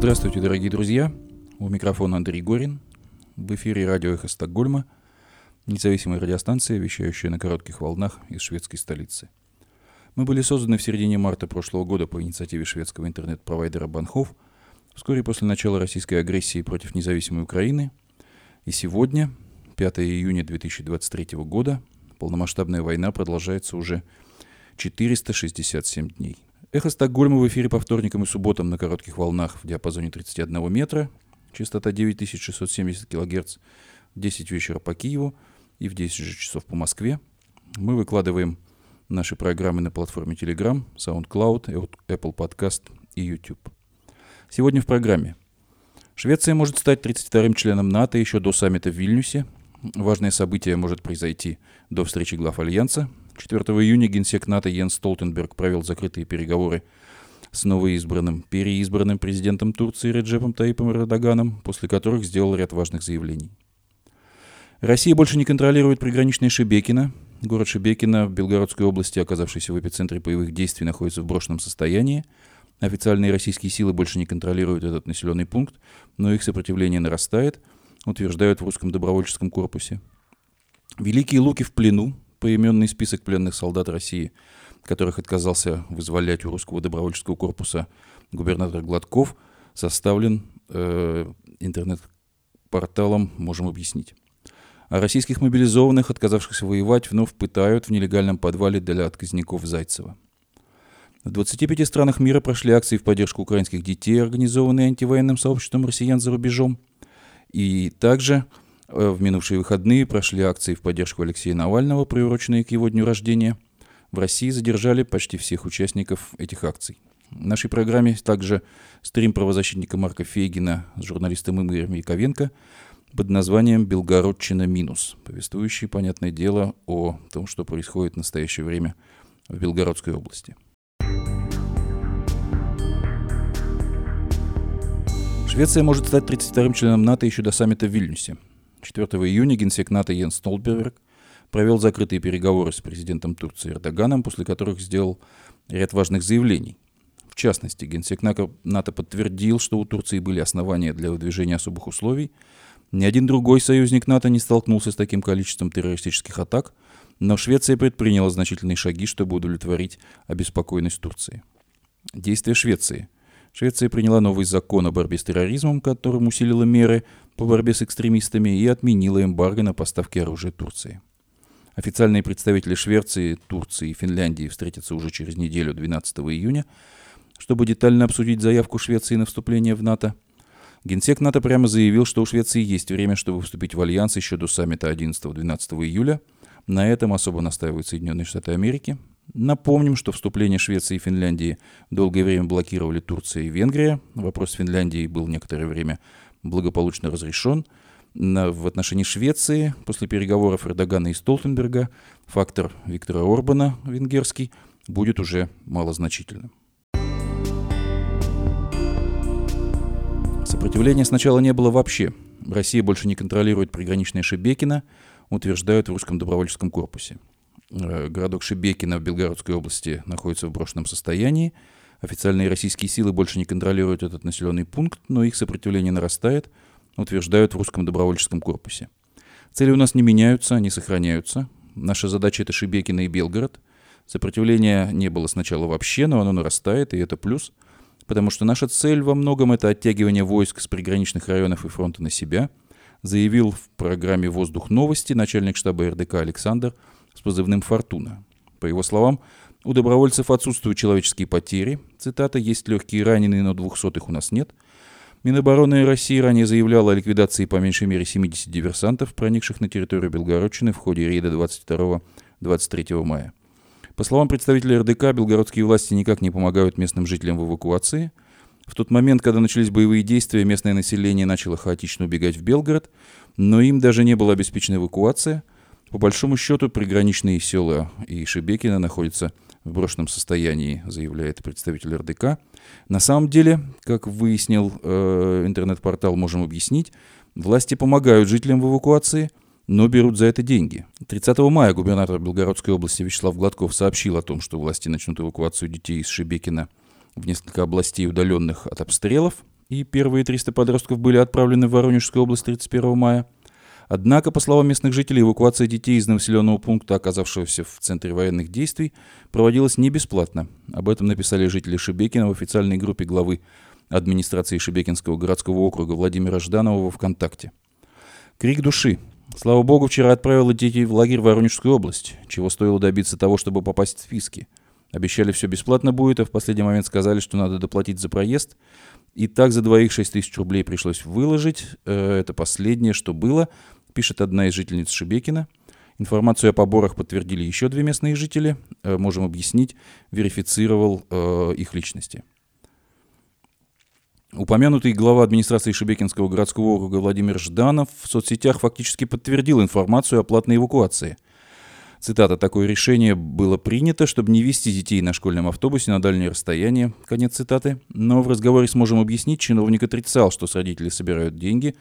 Здравствуйте, дорогие друзья. У микрофона Андрей Горин. В эфире радио «Эхо Стокгольма», независимая радиостанция, вещающая на коротких волнах из шведской столицы. Мы были созданы в середине марта прошлого года по инициативе шведского интернет-провайдера Банхов, вскоре после начала российской агрессии против независимой Украины. И сегодня, 5 июня 2023 года, полномасштабная война продолжается уже 467 дней. Эхо Стокгольма в эфире по вторникам и субботам на коротких волнах в диапазоне 31 метра, частота 9670 кГц, в 10 вечера по Киеву и в 10 же часов по Москве. Мы выкладываем наши программы на платформе Telegram, SoundCloud, Apple Podcast и YouTube. Сегодня в программе. Швеция может стать 32-м членом НАТО еще до саммита в Вильнюсе. Важное событие может произойти до встречи глав Альянса, 4 июня генсек НАТО Йенс Столтенберг провел закрытые переговоры с новоизбранным, переизбранным президентом Турции Реджепом Таипом Эрдоганом, после которых сделал ряд важных заявлений. Россия больше не контролирует приграничные Шебекино. Город Шебекино в Белгородской области, оказавшийся в эпицентре боевых действий, находится в брошенном состоянии. Официальные российские силы больше не контролируют этот населенный пункт, но их сопротивление нарастает, утверждают в русском добровольческом корпусе. Великие Луки в плену, поименный список пленных солдат России, которых отказался вызволять у русского добровольческого корпуса губернатор Гладков, составлен э, интернет-порталом «Можем объяснить». А российских мобилизованных, отказавшихся воевать, вновь пытают в нелегальном подвале для отказников Зайцева. В 25 странах мира прошли акции в поддержку украинских детей, организованные антивоенным сообществом россиян за рубежом. И также в минувшие выходные прошли акции в поддержку Алексея Навального, приуроченные к его дню рождения. В России задержали почти всех участников этих акций. В нашей программе также стрим правозащитника Марка Фейгина с журналистом Игорем Яковенко под названием «Белгородчина минус», повествующий, понятное дело, о том, что происходит в настоящее время в Белгородской области. Швеция может стать 32-м членом НАТО еще до саммита в Вильнюсе. 4 июня генсек НАТО Йен Столберг провел закрытые переговоры с президентом Турции Эрдоганом, после которых сделал ряд важных заявлений. В частности, генсек НАТО подтвердил, что у Турции были основания для выдвижения особых условий. Ни один другой союзник НАТО не столкнулся с таким количеством террористических атак, но Швеция предприняла значительные шаги, чтобы удовлетворить обеспокоенность Турции. Действия Швеции – Швеция приняла новый закон о борьбе с терроризмом, которым усилила меры по борьбе с экстремистами и отменила эмбарго на поставки оружия Турции. Официальные представители Швеции, Турции и Финляндии встретятся уже через неделю, 12 июня, чтобы детально обсудить заявку Швеции на вступление в НАТО. Генсек НАТО прямо заявил, что у Швеции есть время, чтобы вступить в альянс еще до саммита 11-12 июля. На этом особо настаивают Соединенные Штаты Америки. Напомним, что вступление Швеции и Финляндии долгое время блокировали Турция и Венгрия. Вопрос Финляндии был некоторое время благополучно разрешен. В отношении Швеции после переговоров Эрдогана и Столтенберга фактор Виктора Орбана, венгерский, будет уже малозначительным. Сопротивления сначала не было вообще. Россия больше не контролирует приграничное Шебекино, утверждают в русском добровольческом корпусе. Э, городок Шебекино в Белгородской области находится в брошенном состоянии. Официальные российские силы больше не контролируют этот населенный пункт, но их сопротивление нарастает, утверждают в русском добровольческом корпусе. Цели у нас не меняются, они сохраняются. Наша задача — это Шебекино и Белгород. Сопротивления не было сначала вообще, но оно нарастает, и это плюс, потому что наша цель во многом — это оттягивание войск с приграничных районов и фронта на себя, заявил в программе «Воздух новости» начальник штаба РДК Александр с позывным «Фортуна». По его словам, у добровольцев отсутствуют человеческие потери. Цитата «Есть легкие раненые, но двухсотых у нас нет». Минобороны России ранее заявляла о ликвидации по меньшей мере 70 диверсантов, проникших на территорию Белгородчины в ходе рейда 22-23 мая. По словам представителей РДК, белгородские власти никак не помогают местным жителям в эвакуации. В тот момент, когда начались боевые действия, местное население начало хаотично убегать в Белгород, но им даже не была обеспечена эвакуация – по большому счету, приграничные села и Шебекина находятся в брошенном состоянии, заявляет представитель РДК. На самом деле, как выяснил э, интернет-портал «Можем объяснить», власти помогают жителям в эвакуации, но берут за это деньги. 30 мая губернатор Белгородской области Вячеслав Гладков сообщил о том, что власти начнут эвакуацию детей из Шебекина в несколько областей, удаленных от обстрелов. и первые 300 подростков были отправлены в Воронежскую область 31 мая. Однако, по словам местных жителей, эвакуация детей из населенного пункта, оказавшегося в центре военных действий, проводилась не бесплатно. Об этом написали жители Шебекина в официальной группе главы администрации Шебекинского городского округа Владимира Жданова во ВКонтакте. Крик души. Слава богу, вчера отправила детей в лагерь в Воронежскую область, чего стоило добиться того, чтобы попасть в списки. Обещали все бесплатно будет, а в последний момент сказали, что надо доплатить за проезд. И так за двоих 6 тысяч рублей пришлось выложить. Э, это последнее, что было, пишет одна из жительниц Шебекина. Информацию о поборах подтвердили еще две местные жители. Э, можем объяснить, верифицировал э, их личности. Упомянутый глава администрации Шебекинского городского округа Владимир Жданов в соцсетях фактически подтвердил информацию о платной эвакуации. Цитата, «Такое решение было принято, чтобы не вести детей на школьном автобусе на дальнее расстояние». Конец цитаты. Но в разговоре сможем объяснить, чиновник отрицал, что с родителей собирают деньги,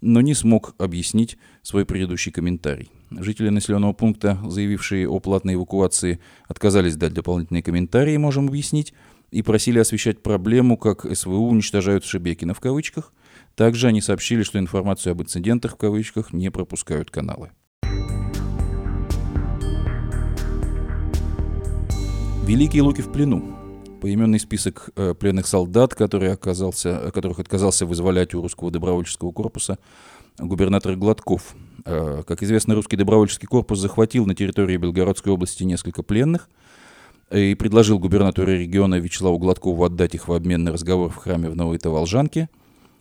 но не смог объяснить свой предыдущий комментарий. Жители населенного пункта, заявившие о платной эвакуации, отказались дать дополнительные комментарии, можем объяснить и просили освещать проблему, как СВУ уничтожают Шебекина в кавычках. Также они сообщили, что информацию об инцидентах в кавычках не пропускают каналы. Великие Луки в плену. Поименный список э, пленных солдат, который оказался, которых отказался вызволять у русского добровольческого корпуса губернатор Гладков. Э, как известно, русский добровольческий корпус захватил на территории Белгородской области несколько пленных – и предложил губернатору региона Вячеславу Гладкову отдать их в обмен на разговор в храме в Новой Таволжанке.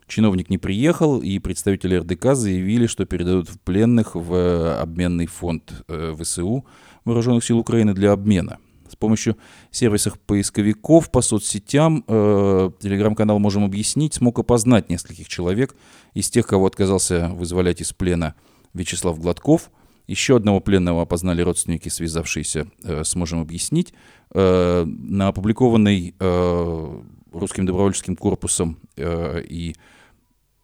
Чиновник не приехал, и представители РДК заявили, что передадут пленных в э, обменный фонд э, ВСУ Вооруженных сил Украины для обмена. С помощью сервисов поисковиков по соцсетям э, телеграм-канал «Можем объяснить» смог опознать нескольких человек. Из тех, кого отказался вызволять из плена Вячеслав Гладков – еще одного пленного опознали родственники, связавшиеся э, с «Можем объяснить». Э, на опубликованной э, Русским добровольческим корпусом э, и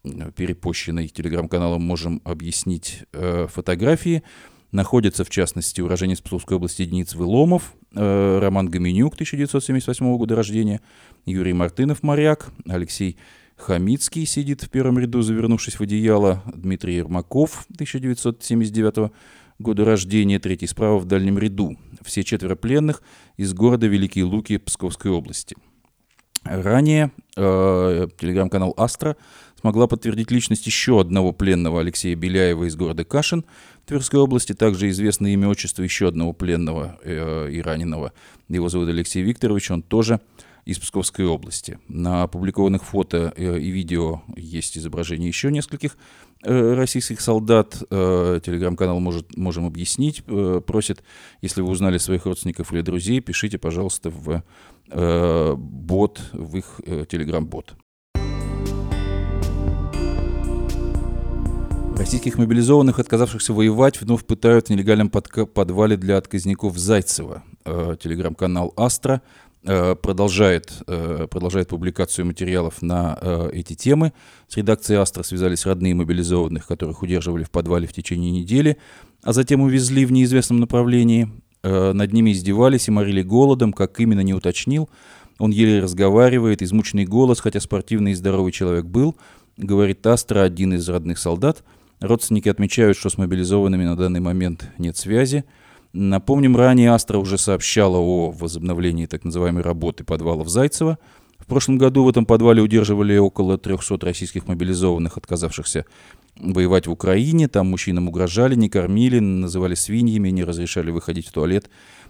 перепощенной телеграм-каналом «Можем объяснить» э, фотографии находятся, в частности, уроженец Псковской области Дениц Выломов, э, Роман Гоменюк, 1978 года рождения, Юрий Мартынов, моряк, Алексей Хамицкий сидит в первом ряду, завернувшись в одеяло. Дмитрий Ермаков, 1979 года рождения, третий справа в дальнем ряду. Все четверо пленных из города Великие Луки Псковской области. Ранее э, телеграм-канал «Астра» смогла подтвердить личность еще одного пленного Алексея Беляева из города Кашин Тверской области. Также известно имя отчество еще одного пленного э, и раненого. Его зовут Алексей Викторович. Он тоже из Псковской области. На опубликованных фото э, и видео есть изображение еще нескольких э, российских солдат. Э, телеграм-канал может, «Можем объяснить» просит, если вы узнали своих родственников или друзей, пишите, пожалуйста, в бот, в их телеграм-бот. Российских мобилизованных, отказавшихся воевать, вновь пытают в нелегальном подвале для отказников Зайцева. Телеграм-канал «Астра» Э, продолжает, э, продолжает публикацию материалов на э, эти темы. С редакцией «Астра» связались родные мобилизованных, которых удерживали в подвале в течение недели, а затем увезли в неизвестном направлении. Над ними издевались и морили голодом, как именно не уточнил. Он еле разговаривает, измученный голос, хотя спортивный и здоровый человек был, говорит Астра, один из родных солдат. Родственники отмечают, что с мобилизованными на данный момент нет связи – Напомним, ранее Астра уже сообщала о возобновлении так называемой работы подвалов Зайцева. В прошлом году в этом подвале удерживали около 300 российских мобилизованных, отказавшихся воевать в Украине. Там мужчинам угрожали, не кормили, называли свиньями, не разрешали выходить в туалет,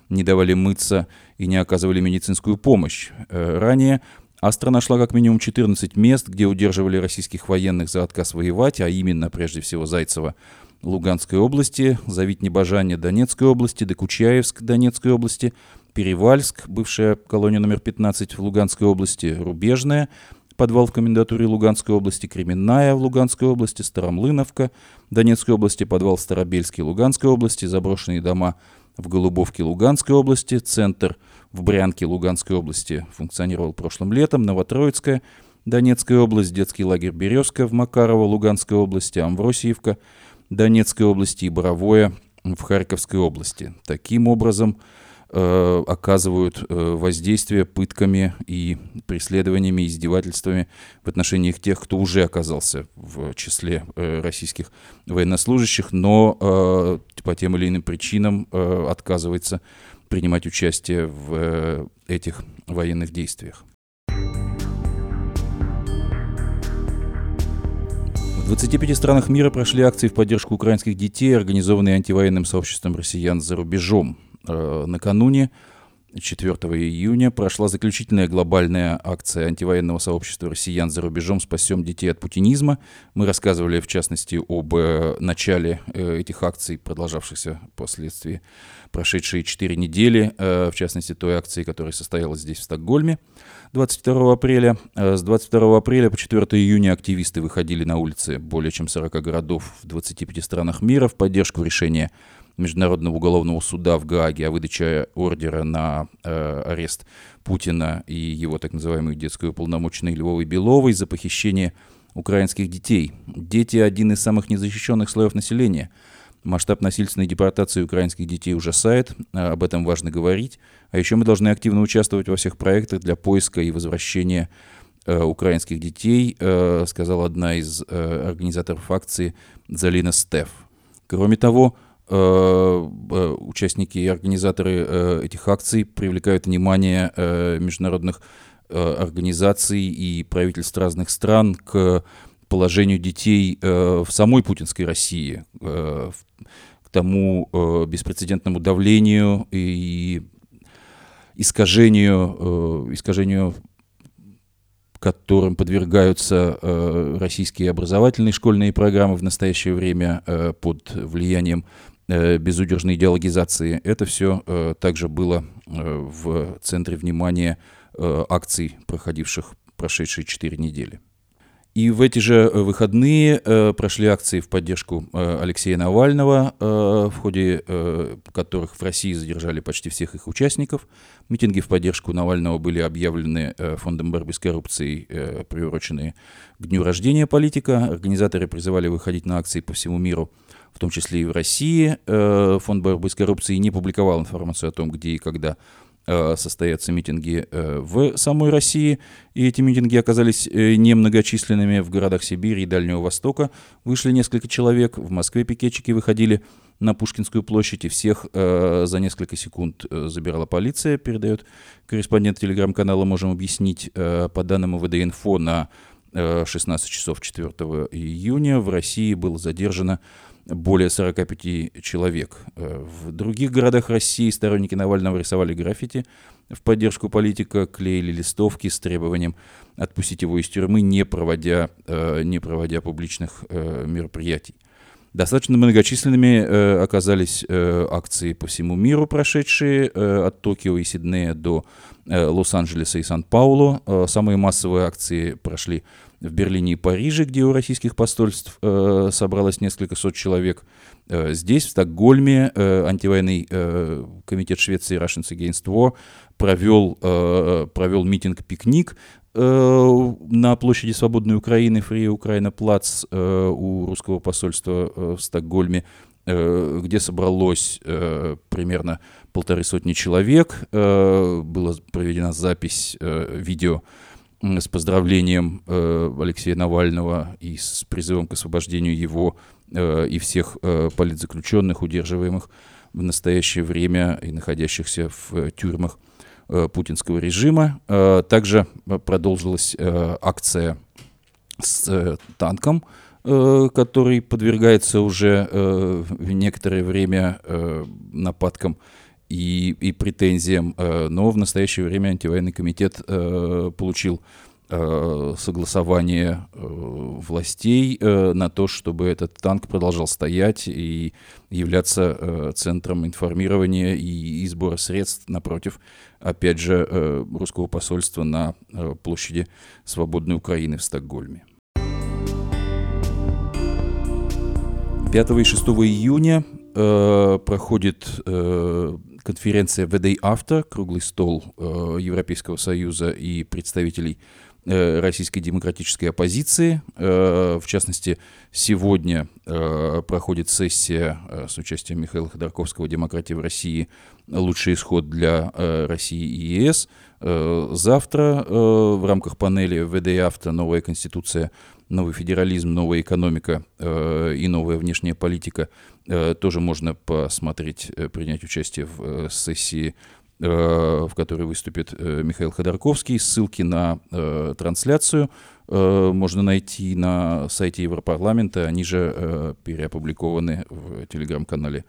не давали мыться и не оказывали медицинскую помощь. Э, ранее Астра нашла как минимум 14 мест, где удерживали российских военных за отказ воевать, а именно, прежде всего, Зайцева – Луганской области, Завить-Небожане Донецкой области, Докучаевск Донецкой области, Перевальск, бывшая колония номер 15 в Луганской области, Рубежная, подвал в комендатуре Луганской области, Кременная в Луганской области, Старомлыновка, Донецкой области, подвал в Старобельске Луганской области, заброшенные дома в Голубовке Луганской области, центр в Брянке Луганской области функционировал прошлым летом, Новотроицкая, Донецкая область, детский лагерь Березка в Макарово Луганской области, Амвросиевка – Донецкой области и Боровое в Харьковской области. Таким образом, э, оказывают э, воздействие пытками и преследованиями, издевательствами в отношении тех, кто уже оказался в числе э, российских военнослужащих, но по тем или иным причинам отказывается принимать участие в этих военных действиях. В 25 странах мира прошли акции в поддержку украинских детей, организованные антивоенным сообществом россиян за рубежом. Э, накануне 4 июня прошла заключительная глобальная акция антивоенного сообщества россиян за рубежом «Спасем детей от путинизма». Мы рассказывали, в частности, об э, начале э, этих акций, продолжавшихся впоследствии прошедшие четыре недели, в частности, той акции, которая состоялась здесь, в Стокгольме 22 апреля. С 22 апреля по 4 июня активисты выходили на улицы более чем 40 городов в 25 странах мира в поддержку решения Международного уголовного суда в Гааге о выдаче ордера на э, арест Путина и его так называемую детскую уполномоченной Львовой Беловой за похищение украинских детей. Дети – один из самых незащищенных слоев населения. Масштаб насильственной депортации украинских детей ужасает, а об этом важно говорить. А еще мы должны активно участвовать во всех проектах для поиска и возвращения э, украинских детей, э, сказала одна из э, организаторов акции Залина Стеф. Кроме того, Э, э, участники и организаторы э, этих акций привлекают внимание международных организаций и правительств разных стран к положению детей в самой путинской России, к тому беспрецедентному давлению и искажению, искажению которым подвергаются российские образовательные школьные программы в настоящее время под влиянием Э, безудержной идеологизации. Это все э, также было э, в центре внимания акций, проходивших прошедшие четыре недели. И в эти же выходные э, прошли акции в поддержку э, Алексея Навального, э, в ходе э, которых в России задержали почти всех их участников. Митинги в поддержку Навального были объявлены э, Фондом борьбы с коррупцией, э, приуроченные к дню рождения политика. Организаторы призывали выходить на акции по всему миру том числе и в России. Э, Фонд борьбы с коррупцией не публиковал информацию о том, где и когда э, состоятся митинги э, в самой России. И эти митинги оказались немногочисленными в городах Сибири и Дальнего Востока. Вышли несколько человек. В Москве пикетчики выходили на Пушкинскую площадь, и всех за несколько секунд забирала полиция, передает корреспондент телеграм-канала «Можем объяснить». По данным ВД-инфо на 16 часов 4 июня в России было задержано более 45 человек. Э, в других городах России сторонники Навального рисовали граффити в поддержку политика, клеили листовки с требованием отпустить его из тюрьмы, не проводя, э, не проводя публичных э, мероприятий. Достаточно многочисленными э, оказались э, акции по всему миру, прошедшие э, от Токио и Сиднея до э, Лос-Анджелеса и Сан-Паулу. Э, самые массовые акции прошли в Берлине и Париже, где у российских посольств э, собралось несколько сот человек. Э, здесь, в Стокгольме, э, антивоенный э, комитет Швеции Russians Against War провел, э, провел митинг-пикник на площади Свободной Украины, Фри Украина Плац э, у русского посольства э, в Стокгольме, э, где собралось э, примерно полторы сотни человек. Э, была проведена запись э, видео с поздравлением э, Алексея Навального и с призывом к освобождению его э, и всех э, политзаключенных, удерживаемых в настоящее время и находящихся в э, тюрьмах э, путинского режима. Э, также продолжилась э, акция с э, танком, э, который подвергается уже э, некоторое время э, нападкам и, и претензиям, э, но в настоящее время антивоенный комитет э, получил э, согласование властей на то, чтобы этот танк продолжал стоять и являться центром информирования и сбора средств напротив, опять же, русского посольства на площади Свободной Украины в Стокгольме. 5 и 6 июня э, проходит э, конференция The Day After, круглый стол э, Европейского Союза и представителей российской демократической оппозиции. В частности, сегодня проходит сессия с участием Михаила Ходорковского «Демократия в России. Лучший исход для России и ЕС». Завтра в рамках панели ВД «Авто. Новая конституция новый федерализм, новая экономика э, и новая внешняя политика, э, тоже можно посмотреть, э, принять участие в э, сессии, э, в которой выступит э, Михаил Ходорковский. Ссылки на э, трансляцию э, можно найти на сайте Европарламента, они же э, переопубликованы в телеграм-канале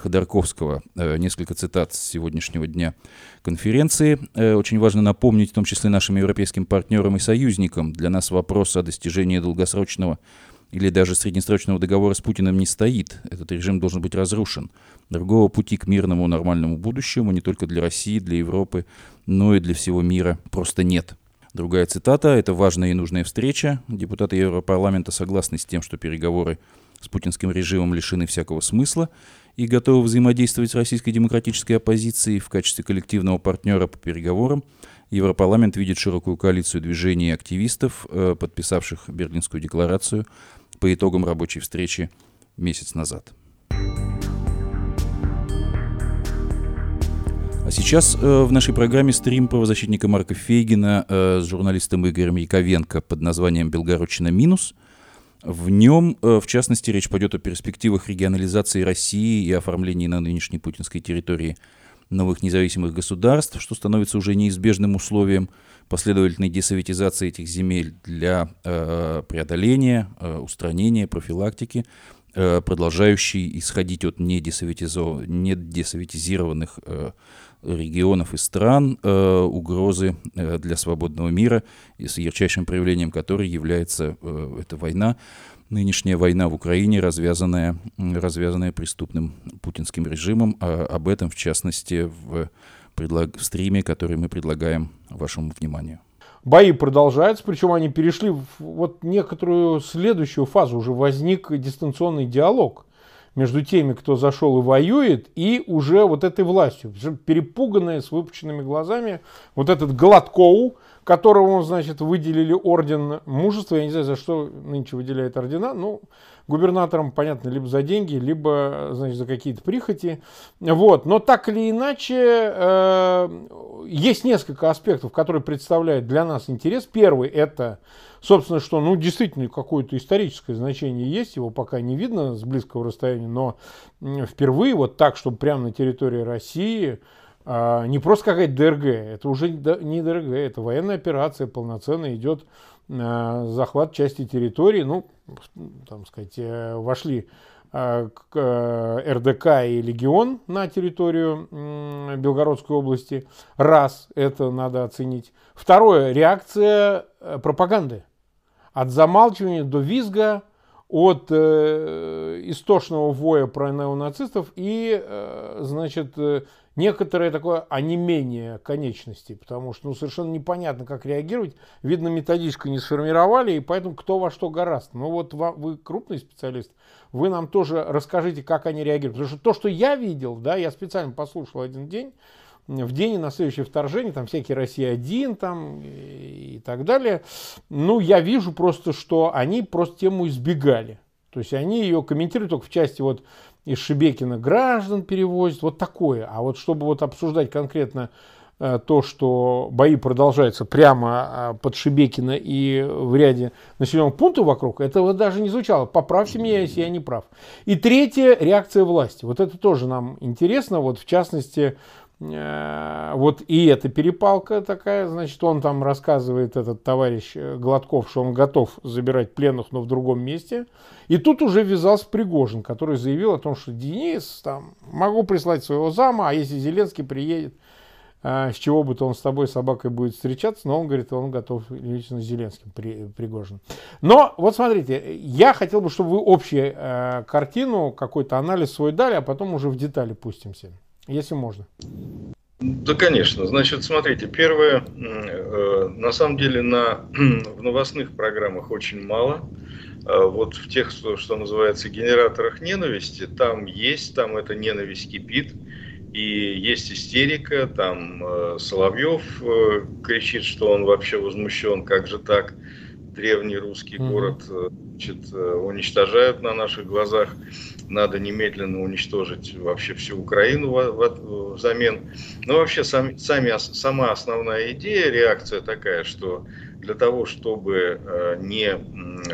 Ходорковского. Э, несколько цитат с сегодняшнего дня конференции. Э, очень важно напомнить, в том числе нашим европейским партнерам и союзникам, для нас вопрос о достижении долгосрочного или даже среднесрочного договора с Путиным не стоит. Этот режим должен быть разрушен. Другого пути к мирному нормальному будущему не только для России, для Европы, но и для всего мира просто нет. Другая цитата. Это важная и нужная встреча. Депутаты Европарламента согласны с тем, что переговоры с путинским режимом лишены всякого смысла и готовы взаимодействовать с российской демократической оппозицией в качестве коллективного партнера по переговорам. Европарламент видит широкую коалицию движений активистов, э, подписавших Берлинскую декларацию по итогам рабочей встречи месяц назад. А сейчас э, в нашей программе стрим правозащитника Марка Фейгина э, с журналистом Игорем Яковенко под названием «Белгородчина минус». В нем, э, в частности, речь пойдет о перспективах регионализации России и оформлении на нынешней путинской территории новых независимых государств, что становится уже неизбежным условием последовательной десоветизации этих земель для э, преодоления, э, устранения, профилактики, э, продолжающей исходить от недесоветизированных э, регионов и стран э, угрозы э, для свободного мира, и с ярчайшим проявлением которой является э, эта война, нынешняя война в Украине, развязанная, развязанная преступным путинским режимом. А, об этом, в частности, в, предлаг... в стриме, который мы предлагаем вашему вниманию. Бои продолжаются, причем они перешли в вот некоторую следующую фазу. Уже возник дистанционный диалог между теми, кто зашел и воюет, и уже вот этой властью. Перепуганные, с выпученными глазами, вот этот Гладкоу, которому, значит, выделили орден мужества, я не знаю, за что нынче выделяют ордена, ну, губернаторам, понятно, либо за деньги, либо, значит, за какие-то прихоти, вот, но так или иначе, э, есть несколько аспектов, которые представляют для нас интерес. Первый – это Собственно, что, ну, действительно, какое-то историческое значение есть, его пока не видно с близкого расстояния, но впервые вот так, чтобы прямо на территории России, а, не просто какая-то ДРГ, это уже не ДРГ, это военная операция, полноценно идет а, захват части территории, ну, там сказать, э, вошли а, к э, РДК и Легион на территорию Белгородской области. Раз, это надо оценить. Второе, реакция э, пропаганды. От замалчивания до визга, от э, истошного воя про неонацистов и, э, значит, э, некоторое такое онемение конечностей, потому что ну, совершенно непонятно, как реагировать. Видно, методичку не сформировали, и поэтому кто во что гораст. Ну вот вы крупный специалист, вы нам тоже расскажите, как они реагируют. Потому что то, что я видел, да, я специально послушал один день, в день и на следующее вторжение, там всякие Россия-1 там и так далее. Ну, я вижу просто, что они просто тему избегали. То есть они ее комментируют только в части вот из Шебекина граждан перевозят, вот такое. А вот чтобы вот обсуждать конкретно э, то, что бои продолжаются прямо э, под Шебекина и в ряде населенных пунктов вокруг, этого даже не звучало. Поправьте меня, если я не прав. И третье, реакция власти. Вот это тоже нам интересно. Вот в частности, вот и эта перепалка такая, значит, он там рассказывает, этот товарищ э, Гладков, что он готов забирать пленных, но в другом месте. И тут уже ввязался Пригожин, который заявил о том, что Денис, там, могу прислать своего зама, а если Зеленский приедет, э, с чего бы то он с тобой, собакой, будет встречаться, но он говорит, он готов лично с Зеленским, при, Пригожин. Но вот смотрите, я хотел бы, чтобы вы общую э, картину, какой-то анализ свой дали, а потом уже в детали пустимся если можно. Да, конечно. Значит, смотрите, первое, э, на самом деле на, в новостных программах очень мало. Э, вот в тех, что, что называется, генераторах ненависти, там есть, там эта ненависть кипит. и есть истерика, там э, Соловьев э, кричит, что он вообще возмущен, как же так, древний русский mm-hmm. город э, значит, э, уничтожают на наших глазах, надо немедленно уничтожить вообще всю Украину взамен. Но вообще сам, сами, сама основная идея, реакция такая, что для того, чтобы э, не,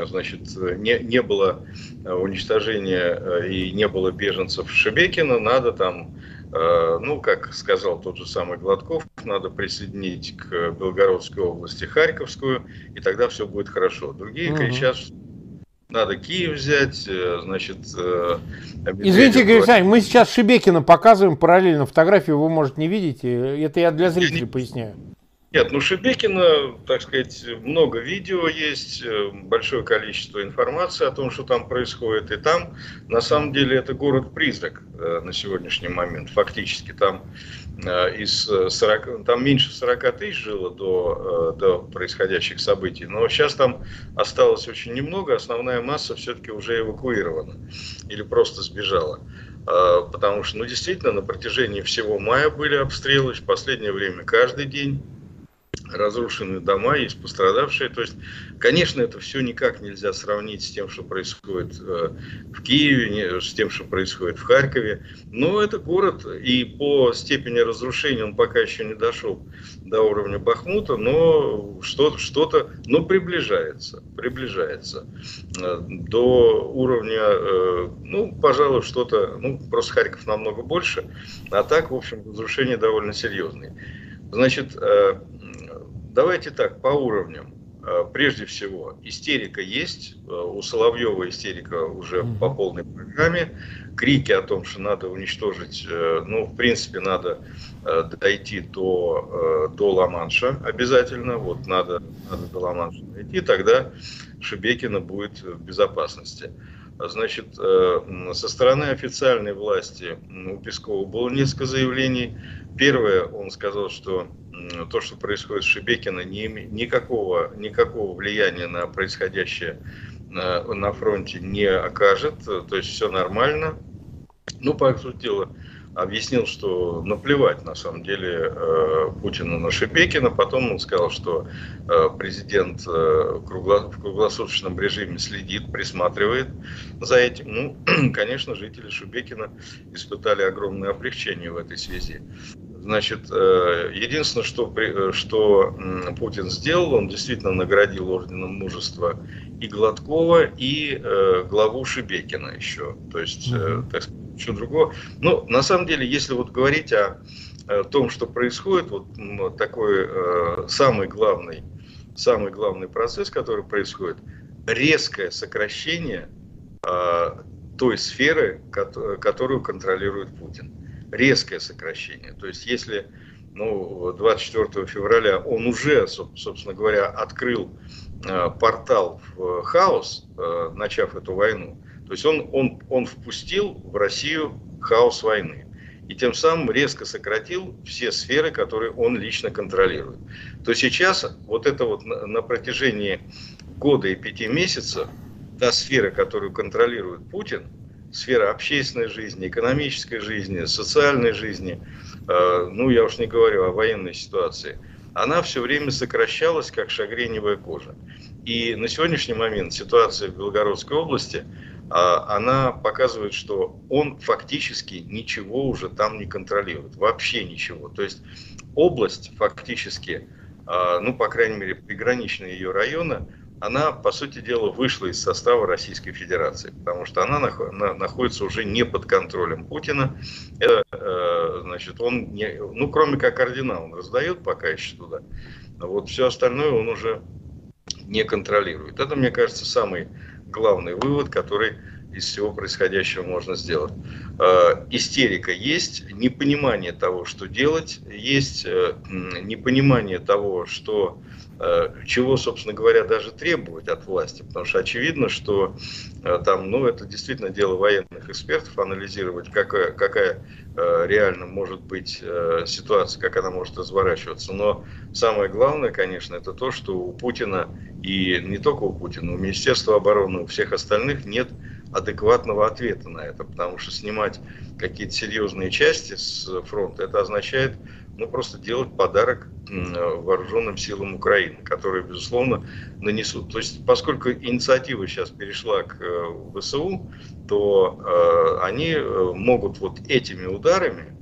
значит, не, не было уничтожения и не было беженцев Шебекина, надо там Э, ну, как сказал тот же самый Гладков, надо присоединить к Белгородской области Харьковскую, и тогда все будет хорошо. Другие угу. кричат, что надо Киев взять, э, значит... Э, Извините, Игорь Александрович, мы сейчас Шебекина показываем параллельно фотографию, вы, может, не видите. Это я для зрителей поясняю. Нет, ну Шебекина, так сказать, много видео есть, э, большое количество информации о том, что там происходит. И там, на самом деле, это город-призрак э, на сегодняшний момент. Фактически там э, из 40, там меньше 40 тысяч жило до, до происходящих событий, но сейчас там осталось очень немного, основная масса все-таки уже эвакуирована или просто сбежала потому что, ну, действительно, на протяжении всего мая были обстрелы, в последнее время каждый день разрушенные дома, есть пострадавшие. То есть, конечно, это все никак нельзя сравнить с тем, что происходит э, в Киеве, с тем, что происходит в Харькове. Но это город, и по степени разрушения он пока еще не дошел до уровня Бахмута, но что-то, что но приближается, приближается э, до уровня, э, ну, пожалуй, что-то, ну, просто Харьков намного больше, а так, в общем, разрушения довольно серьезные. Значит, Давайте так, по уровням. Э, прежде всего, истерика есть. Э, у Соловьева истерика уже по полной программе. Крики о том, что надо уничтожить, э, ну, в принципе, надо дойти до, до Ла-Манша обязательно. Вот надо, надо до Ла-Манша дойти, тогда Шебекина будет в безопасности. Значит, со стороны официальной власти у Пескова было несколько заявлений. Первое, он сказал, что то, что происходит с Шебекино, не, никакого, никакого влияния на происходящее на, на фронте не окажет. То есть все нормально. Ну, по сути дела, объяснил, что наплевать на самом деле э, Путину на Шебекина. Потом он сказал, что э, президент э, в круглосуточном режиме следит, присматривает за этим. Ну, конечно, жители Шебекина испытали огромное облегчение в этой связи. Значит, единственное, что, что Путин сделал, он действительно наградил орденом мужества и Гладкова, и главу Шебекина еще. То есть, так сказать, ничего другого. Ну, на самом деле, если вот говорить о, о том, что происходит, вот такой самый главный, самый главный процесс, который происходит, резкое сокращение той сферы, которую контролирует Путин резкое сокращение. То есть если ну, 24 февраля он уже, собственно говоря, открыл э, портал в хаос, э, начав эту войну, то есть он, он, он впустил в Россию хаос войны. И тем самым резко сократил все сферы, которые он лично контролирует. То сейчас вот это вот на, на протяжении года и пяти месяцев, та сфера, которую контролирует Путин, сфера общественной жизни, экономической жизни, социальной жизни, э, ну, я уж не говорю о военной ситуации, она все время сокращалась, как шагреневая кожа. И на сегодняшний момент ситуация в Белгородской области, она показывает, что он фактически ничего уже там не контролирует, вообще ничего. То есть область фактически, а, ну, по крайней мере, приграничные ее районы, она, по сути дела, вышла из состава Российской Федерации, потому что она находится уже не под контролем Путина. Это, э, значит, он, не, ну, кроме как ордена, он раздает пока еще туда. А вот все остальное он уже не контролирует. Это, мне кажется, самый главный вывод, который из всего происходящего можно сделать. Э, истерика есть, непонимание того, что делать, есть э, непонимание того, что чего, собственно говоря, даже требовать от власти, потому что очевидно, что э, там, ну, это действительно дело военных экспертов, анализировать, какая, какая э, реально может быть ситуация, как она может разворачиваться. Но самое главное, конечно, это то, что у Путина, и не только у Путина, у Министерства обороны, у всех остальных нет адекватного ответа на это, потому что снимать какие-то серьезные части с фронта, это означает ну, просто делать подарок вооруженным силам Украины, которые, безусловно, нанесут. То есть, поскольку инициатива сейчас перешла к э, ВСУ, то э, они э, могут вот этими ударами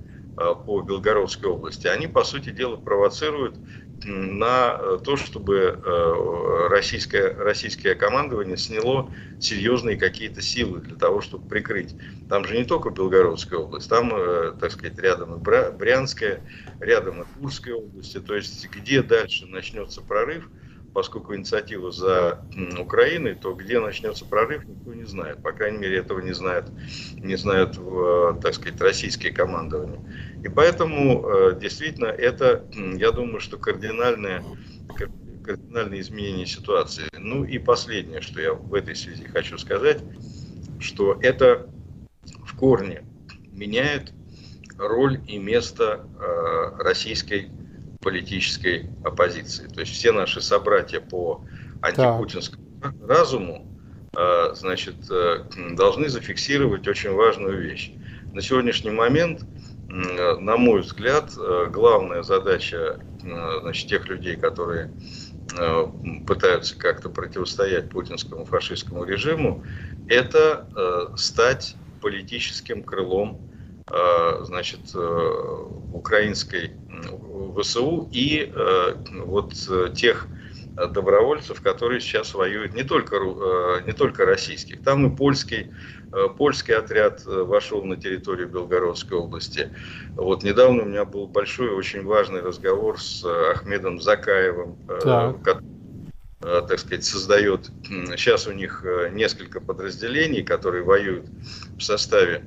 по Белгородской области, они, по сути дела, провоцируют на э, то, чтобы э, российское, российское командование сняло серьезные какие-то силы для того, чтобы прикрыть. Там же не только Белгородская область, там, э, так сказать, рядом и Брянская, рядом и Курская области. То есть, где дальше начнется прорыв, поскольку инициатива за Украиной, то где начнется прорыв, никто не знает. По крайней мере, этого не знают, не знают так сказать, российские командования. И поэтому э, действительно это, я думаю, что кардинальное, кардинальное изменение ситуации. Ну и последнее, что я в этой связи хочу сказать, что это в корне меняет роль и место э, российской политической оппозиции. То есть все наши собратья по антипутинскому так. разуму э, значит, должны зафиксировать очень важную вещь. На сегодняшний момент на мой взгляд, э, главная задача э, значит, тех людей, которые э, пытаются как-то противостоять путинскому фашистскому режиму, это стать политическим крылом значит, украинской ВСУ и вот тех добровольцев, которые сейчас воюют, не только, не только российских, там и польский Э, польский отряд э, вошел на территорию Белгородской области. Вот недавно у меня был большой, очень важный разговор с э, Ахмедом Закаевым, так. который так сказать, создает. Сейчас у них несколько подразделений, которые воюют в составе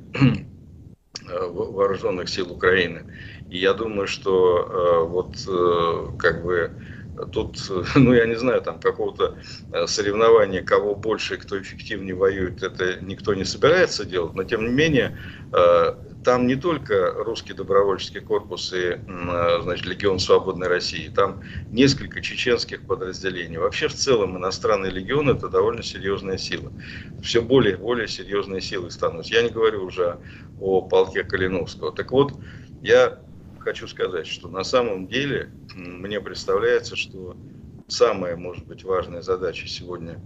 вооруженных сил Украины. И я думаю, что вот как бы Тут, ну я не знаю, там какого-то э, соревнования, кого больше и кто эффективнее воюет, это никто не собирается делать. Но тем не менее, э, там не только русский добровольческий корпус и э, значит, Легион Свободной России, там несколько чеченских подразделений. Вообще в целом иностранный легион это довольно серьезная сила. Все более и более серьезные силы становятся. Я не говорю уже о полке Калиновского. Так вот, я хочу сказать, что на самом деле мне представляется, что самая, может быть, важная задача сегодня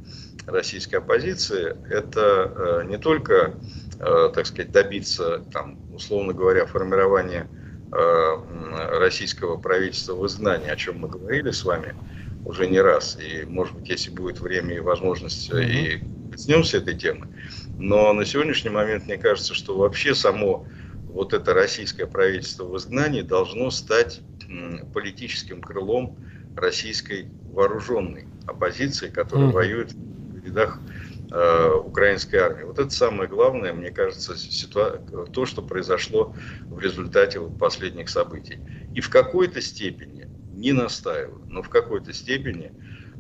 российской оппозиции – это э, не только, э, так сказать, добиться, там, условно говоря, формирования э, российского правительства в изгнании, о чем мы говорили с вами уже не раз, и, может быть, если будет время и возможность, и коснемся этой темы. Но на сегодняшний момент мне кажется, что вообще само вот это российское правительство в изгнании должно стать политическим крылом российской вооруженной оппозиции, которая mm. воюет в рядах э, украинской армии. Вот это самое главное, мне кажется, ситуа... то, что произошло в результате вот последних событий. И в какой-то степени, не настаиваю, но в какой-то степени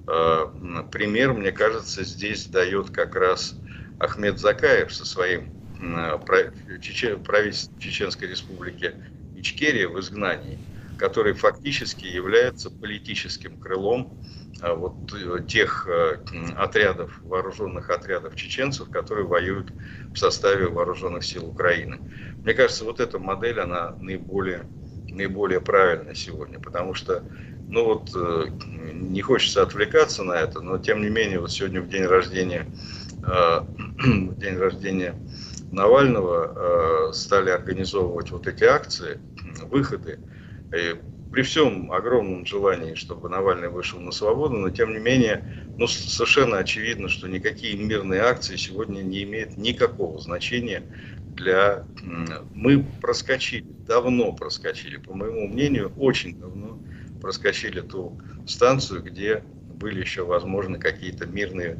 э, пример, мне кажется, здесь дает как раз Ахмед Закаев со своим правительство Чеченской Республики Ичкерия в изгнании, который фактически является политическим крылом а, вот э, тех э, отрядов, вооруженных отрядов чеченцев, которые воюют в составе вооруженных сил Украины. Мне кажется, вот эта модель, она наиболее, наиболее правильна сегодня, потому что, ну вот, э, не хочется отвлекаться на это, но тем не менее, вот сегодня в день рождения, в день рождения Навального э, стали организовывать вот эти акции, выходы. И при всем огромном желании, чтобы Навальный вышел на свободу, но тем не менее, ну, совершенно очевидно, что никакие мирные акции сегодня не имеют никакого значения для... Мы проскочили, давно проскочили, по моему мнению, очень давно проскочили ту станцию, где были еще возможны какие-то мирные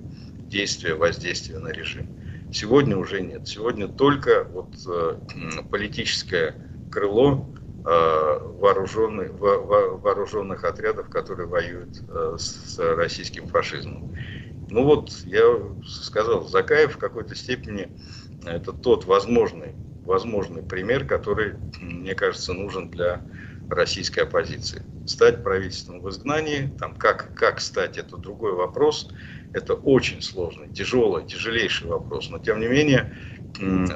действия, воздействия на режим. Сегодня уже нет. Сегодня только вот э, политическое крыло э, вооруженных, вооруженных отрядов, которые воюют э, с российским фашизмом. Ну вот, я сказал, Закаев в какой-то степени это тот возможный, возможный пример, который, мне кажется, нужен для российской оппозиции. Стать правительством в изгнании, там, как, как стать, это другой вопрос. Это очень сложный, тяжелый, тяжелейший вопрос. Но тем не менее,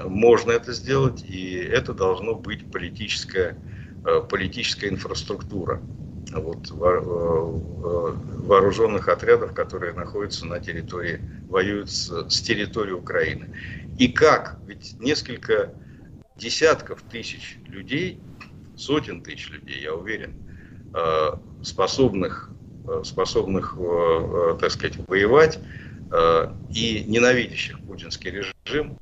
можно это сделать, и это должно быть политическая, э, политическая инфраструктура вот, вооруженных отрядов, которые находятся на территории, воюют с, с территории Украины. И как? Ведь несколько десятков тысяч людей, сотен тысяч людей, я уверен, э, способных, э, способных так сказать, воевать и ненавидящих путинский режим,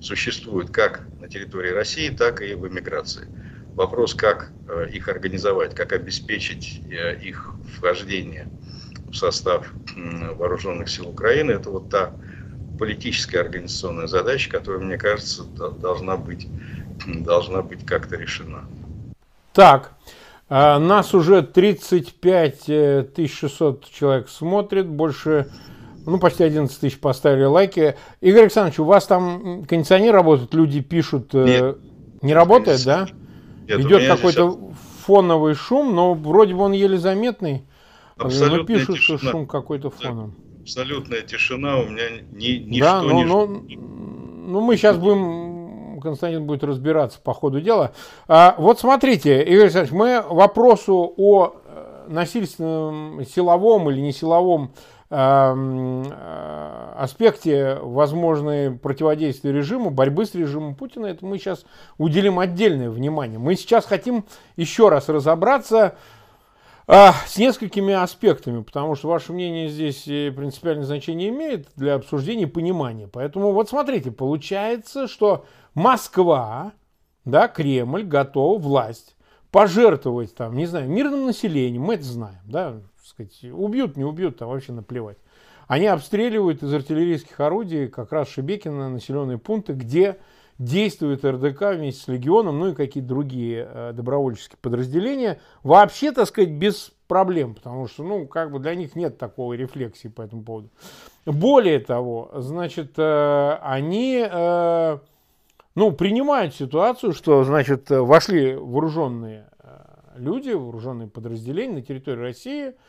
существует как на территории России, так и в эмиграции. Вопрос, как э, их организовать, как обеспечить э, их вхождение в состав вооруженных сил Украины, это вот та политическая организационная задача, которая, мне кажется, должна быть, должна быть как-то решена. Так, а, нас уже 35 600 человек смотрит, больше ну, почти 11 тысяч поставили лайки. Игорь Александрович, у вас там кондиционер работает, люди пишут... Э, Нет. Не работает, да? Нет, Идет какой-то сейчас... фоновый шум, но вроде бы он еле заметный. Абсолютная но пишут, тишина. что шум какой-то фоном. Абсолютная тишина, у меня ни, ничто да, но, не... Но, ну, мы сейчас будем, Константин будет разбираться по ходу дела. А, вот смотрите, Игорь Александрович, мы вопросу о э, насильственном силовом или не силовом Эм, э, аспекте возможной противодействия режиму, борьбы с режимом Путина, это мы сейчас уделим отдельное внимание. Мы сейчас хотим еще раз разобраться с несколькими аспектами, потому что ваше мнение здесь принципиальное значение имеет для обсуждения и понимания. Поэтому вот смотрите, получается, что Москва, да, Кремль готов власть пожертвовать там, не знаю, мирным населением, мы это знаем, да, сказать, убьют, не убьют, там вообще наплевать. Они обстреливают из артиллерийских орудий как раз Шебекина населенные пункты, где действует РДК вместе с Легионом, ну и какие-то другие э, добровольческие подразделения, вообще, так сказать, без проблем, потому что, ну, как бы для них нет такой рефлексии по этому поводу. Более того, значит, э, они, э, ну, принимают ситуацию, что, значит, вошли вооруженные люди, вооруженные подразделения на территорию России –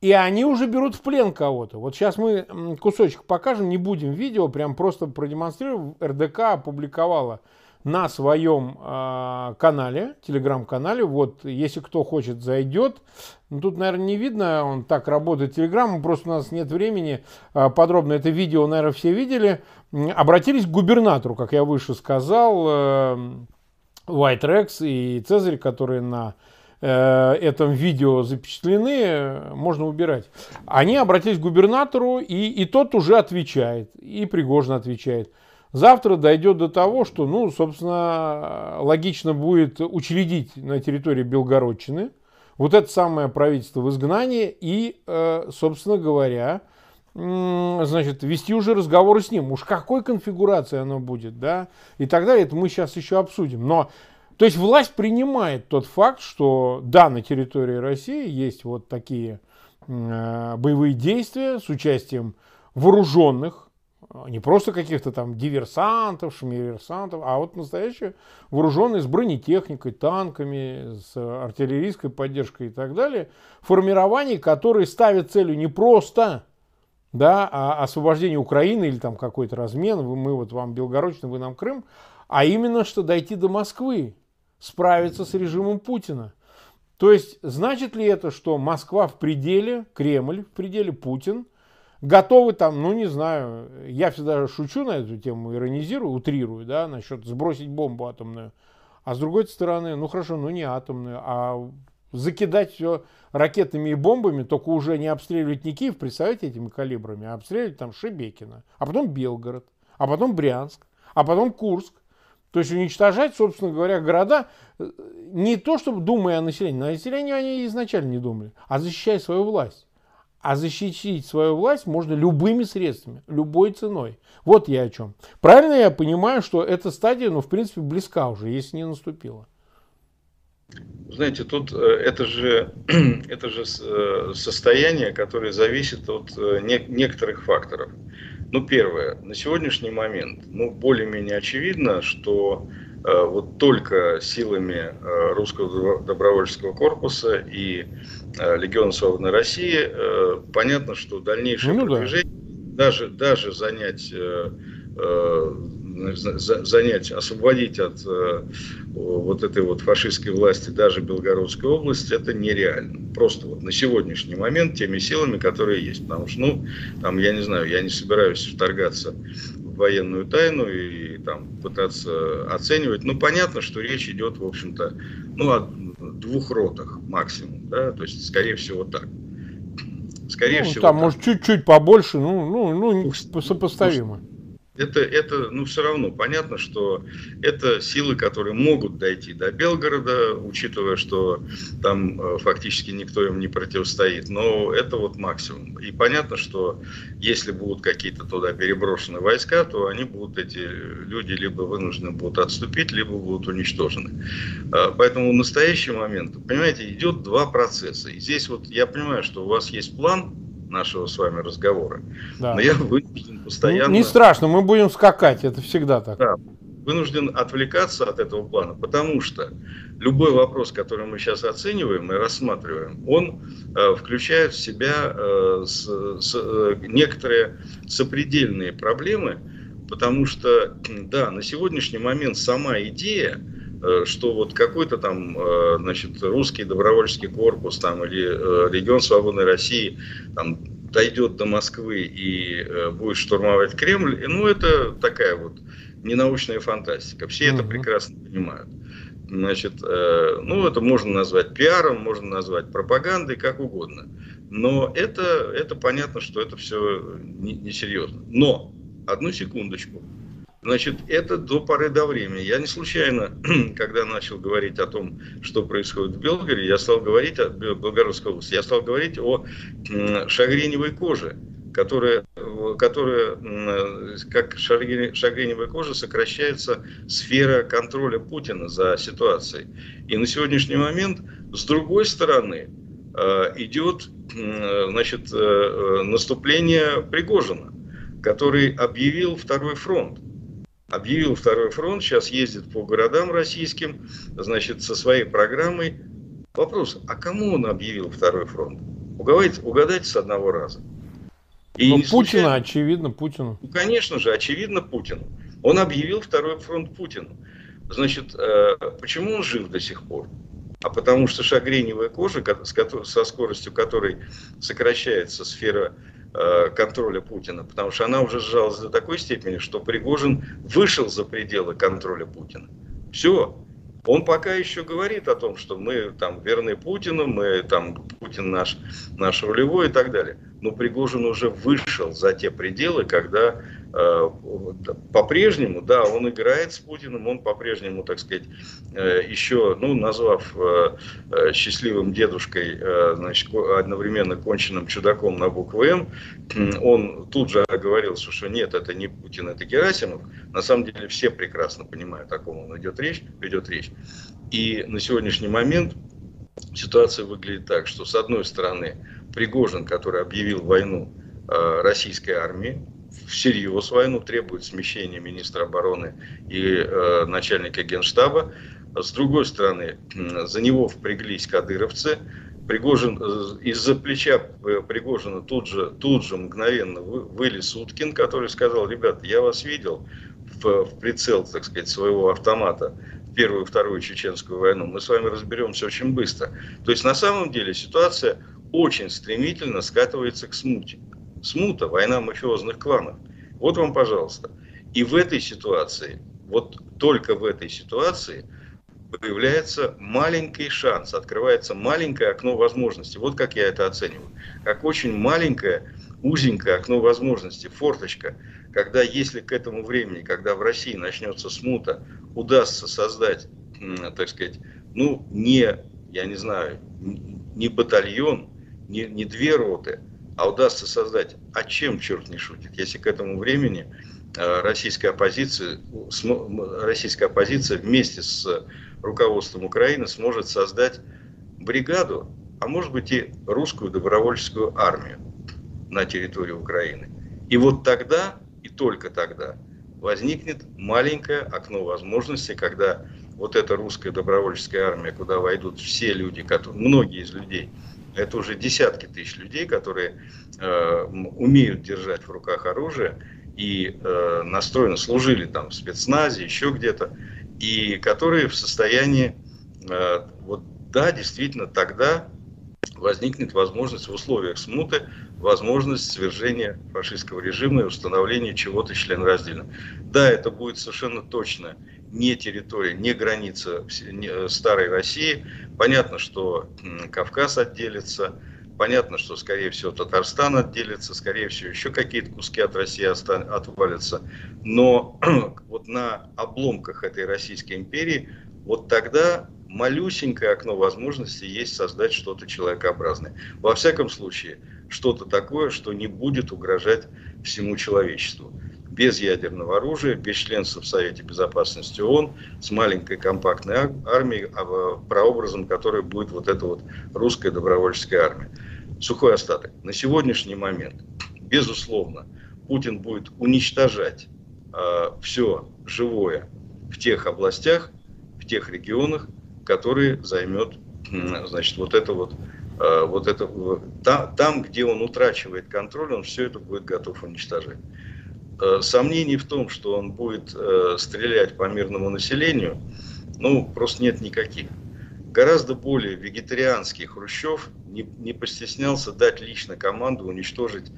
и они уже берут в плен кого-то. Вот сейчас мы кусочек покажем, не будем видео, прям просто продемонстрируем. РДК опубликовала на своем э, канале, телеграм-канале. Вот, если кто хочет, зайдет. Ну, тут, наверное, не видно, он так работает телеграм, просто у нас нет времени э, подробно это видео, наверное, все видели. Обратились к губернатору, как я выше сказал, э, White Rex и Цезарь, которые на этом видео запечатлены, можно убирать. Они обратились к губернатору, и, и тот уже отвечает, и Пригожин отвечает. Завтра дойдет до того, что, ну, собственно, логично будет учредить на территории Белгородчины вот это самое правительство в изгнании и, э, собственно говоря, значит, вести уже разговоры с ним. Уж какой конфигурации оно будет, да, и так далее, это мы сейчас еще обсудим. Но то есть власть принимает тот факт, что да, на территории России есть вот такие э, боевые действия с участием вооруженных, не просто каких-то там диверсантов, шмиверсантов, а вот настоящие вооруженные с бронетехникой, танками, с артиллерийской поддержкой и так далее, формирования, которые ставят целью не просто да, а освобождение Украины или там какой-то размен, мы вот вам Белгородчина, вы нам Крым, а именно что дойти до Москвы, справиться с режимом Путина. То есть, значит ли это, что Москва в пределе, Кремль в пределе, Путин, готовы там, ну не знаю, я всегда шучу на эту тему, иронизирую, утрирую, да, насчет сбросить бомбу атомную. А с другой стороны, ну хорошо, ну не атомную, а закидать все ракетами и бомбами, только уже не обстреливать не Киев, представляете, этими калибрами, а обстреливать там Шебекина, а потом Белгород, а потом Брянск, а потом Курск, то есть уничтожать, собственно говоря, города э, не то, чтобы думая о населении. На население они изначально не думали, а защищая свою власть. А защитить свою власть можно любыми средствами, любой ценой. Вот я о чем. Правильно я понимаю, что эта стадия, ну, в принципе, близка уже, если не наступила. Знаете, тут э, это же, это же э, состояние, которое зависит от некоторых факторов. Ну, первое, на сегодняшний момент, ну, более-менее очевидно, что вот только силами русского добровольческого корпуса и Легиона Свободной России, понятно, что дальнейшее ну, продвижение, да. даже, даже занять занять, освободить от э, вот этой вот фашистской власти даже Белгородскую область, это нереально. Просто вот на сегодняшний момент теми силами, которые есть. Потому что, ну, там, я не знаю, я не собираюсь вторгаться в военную тайну и там пытаться оценивать. Ну, понятно, что речь идет, в общем-то, ну, о двух ротах максимум, да, то есть, скорее всего, так. Скорее ну, всего. Там, так. может, чуть-чуть побольше, ну, ну, ну, сопоставимо это, это ну, все равно понятно, что это силы, которые могут дойти до Белгорода, учитывая, что там э, фактически никто им не противостоит. Но это вот максимум. И понятно, что если будут какие-то туда переброшены войска, то они будут, эти люди, либо вынуждены будут отступить, либо будут уничтожены. А, поэтому в настоящий момент, понимаете, идет два процесса. И здесь вот я понимаю, что у вас есть план, нашего с вами разговора. Да. Но я вынужден постоянно... Не страшно, мы будем скакать, это всегда так. Да, вынужден отвлекаться от этого плана, потому что любой вопрос, который мы сейчас оцениваем и рассматриваем, он э, включает в себя э, с, с, э, некоторые сопредельные проблемы, потому что, да, на сегодняшний момент сама идея, что вот какой-то там, э, значит, русский добровольческий корпус там или э, регион Свободной России там дойдет до Москвы и будет штурмовать Кремль, ну это такая вот ненаучная фантастика. Все mm-hmm. это прекрасно понимают. Значит, ну это можно назвать пиаром, можно назвать пропагандой, как угодно. Но это, это понятно, что это все несерьезно. Не Но, одну секундочку, Значит, это до поры до времени. Я не случайно, когда начал говорить о том, что происходит в Белгороде, я стал говорить о Белгородской области, я стал говорить о шагреневой коже, которая, которая как шагреневая кожа, сокращается сфера контроля Путина за ситуацией. И на сегодняшний момент, с другой стороны, э, идет значит, э, э, наступление Пригожина, который объявил второй фронт объявил второй фронт, сейчас ездит по городам российским, значит, со своей программой. Вопрос, а кому он объявил второй фронт? Угадайте, угадайте с одного раза. И ну, Путина, случайно... очевидно, Путину. Ну, конечно же, очевидно, Путину. Он объявил второй фронт Путину. Значит, э, почему он жив до сих пор? А потому что шагреневая кожа, со скоростью которой сокращается сфера контроля Путина, потому что она уже сжалась до такой степени, что Пригожин вышел за пределы контроля Путина. Все. Он пока еще говорит о том, что мы там верны Путину, мы там Путин наш, наш рулевой и так далее. Но Пригожин уже вышел за те пределы, когда Э, по-прежнему, да, он играет с Путиным, он по-прежнему, так сказать, э, еще, ну, назвав э, счастливым дедушкой, значит, одновременно конченным чудаком на букву М, он тут же говорил, что нет, это не Путин, это Герасимов. На самом деле все прекрасно понимают, о ком он идет речь, ведет речь. И на сегодняшний момент ситуация выглядит так, что с одной стороны Пригожин, который объявил войну российской армии, всерьез войну, требует смещения министра обороны и э, начальника генштаба. С другой стороны, за него впряглись кадыровцы. Пригожин, э, из-за плеча э, Пригожина тут же, тут же мгновенно вылез Уткин, который сказал, ребята, я вас видел в, в прицел, так сказать, своего автомата первую и вторую чеченскую войну. Мы с вами разберемся очень быстро. То есть на самом деле ситуация очень стремительно скатывается к смуте смута, война мафиозных кланов. Вот вам, пожалуйста. И в этой ситуации, вот только в этой ситуации появляется маленький шанс, открывается маленькое окно возможностей. Вот как я это оцениваю. Как очень маленькое, узенькое окно возможностей, форточка, когда если к этому времени, когда в России начнется смута, удастся создать, так сказать, ну, не, я не знаю, не батальон, не, не две роты, а удастся создать, а чем черт не шутит, если к этому времени э, российская оппозиция, российская оппозиция вместе с руководством Украины сможет создать бригаду, а может быть и русскую добровольческую армию на территории Украины. И вот тогда, только тогда, возникнет маленькое окно возможности, когда вот эта русская добровольческая армия, куда войдут все люди, которые, многие из людей, это уже десятки тысяч людей, которые э, умеют держать в руках оружие и э, настроены, служили там в спецназе, еще где-то, и которые в состоянии, э, вот да, действительно, тогда возникнет возможность в условиях смуты, возможность свержения фашистского режима и установления чего-то членораздельного. Да, это будет совершенно точно не территория, не граница э, старой России. Понятно, что Кавказ отделится, понятно, что, скорее всего, Татарстан отделится, скорее всего, еще какие-то куски от России отвалятся. Но вот на обломках этой Российской империи вот тогда малюсенькое окно возможности есть создать что-то человекообразное. Во всяком случае, что-то такое, что не будет угрожать всему человечеству. Без ядерного оружия, без членства в Совете Безопасности ООН, с маленькой компактной армией, а прообразом которой будет вот эта вот русская добровольческая армия. Сухой остаток. На сегодняшний момент, безусловно, Путин будет уничтожать э, все живое в тех областях, в тех регионах, которые займет, значит, вот это вот, э, вот это, там, там, где он утрачивает контроль, он все это будет готов уничтожать. Э, сомнений в том, что он будет э, стрелять по мирному населению, ну, просто нет никаких. Гораздо более вегетарианский Хрущев не, не постеснялся дать лично команду уничтожить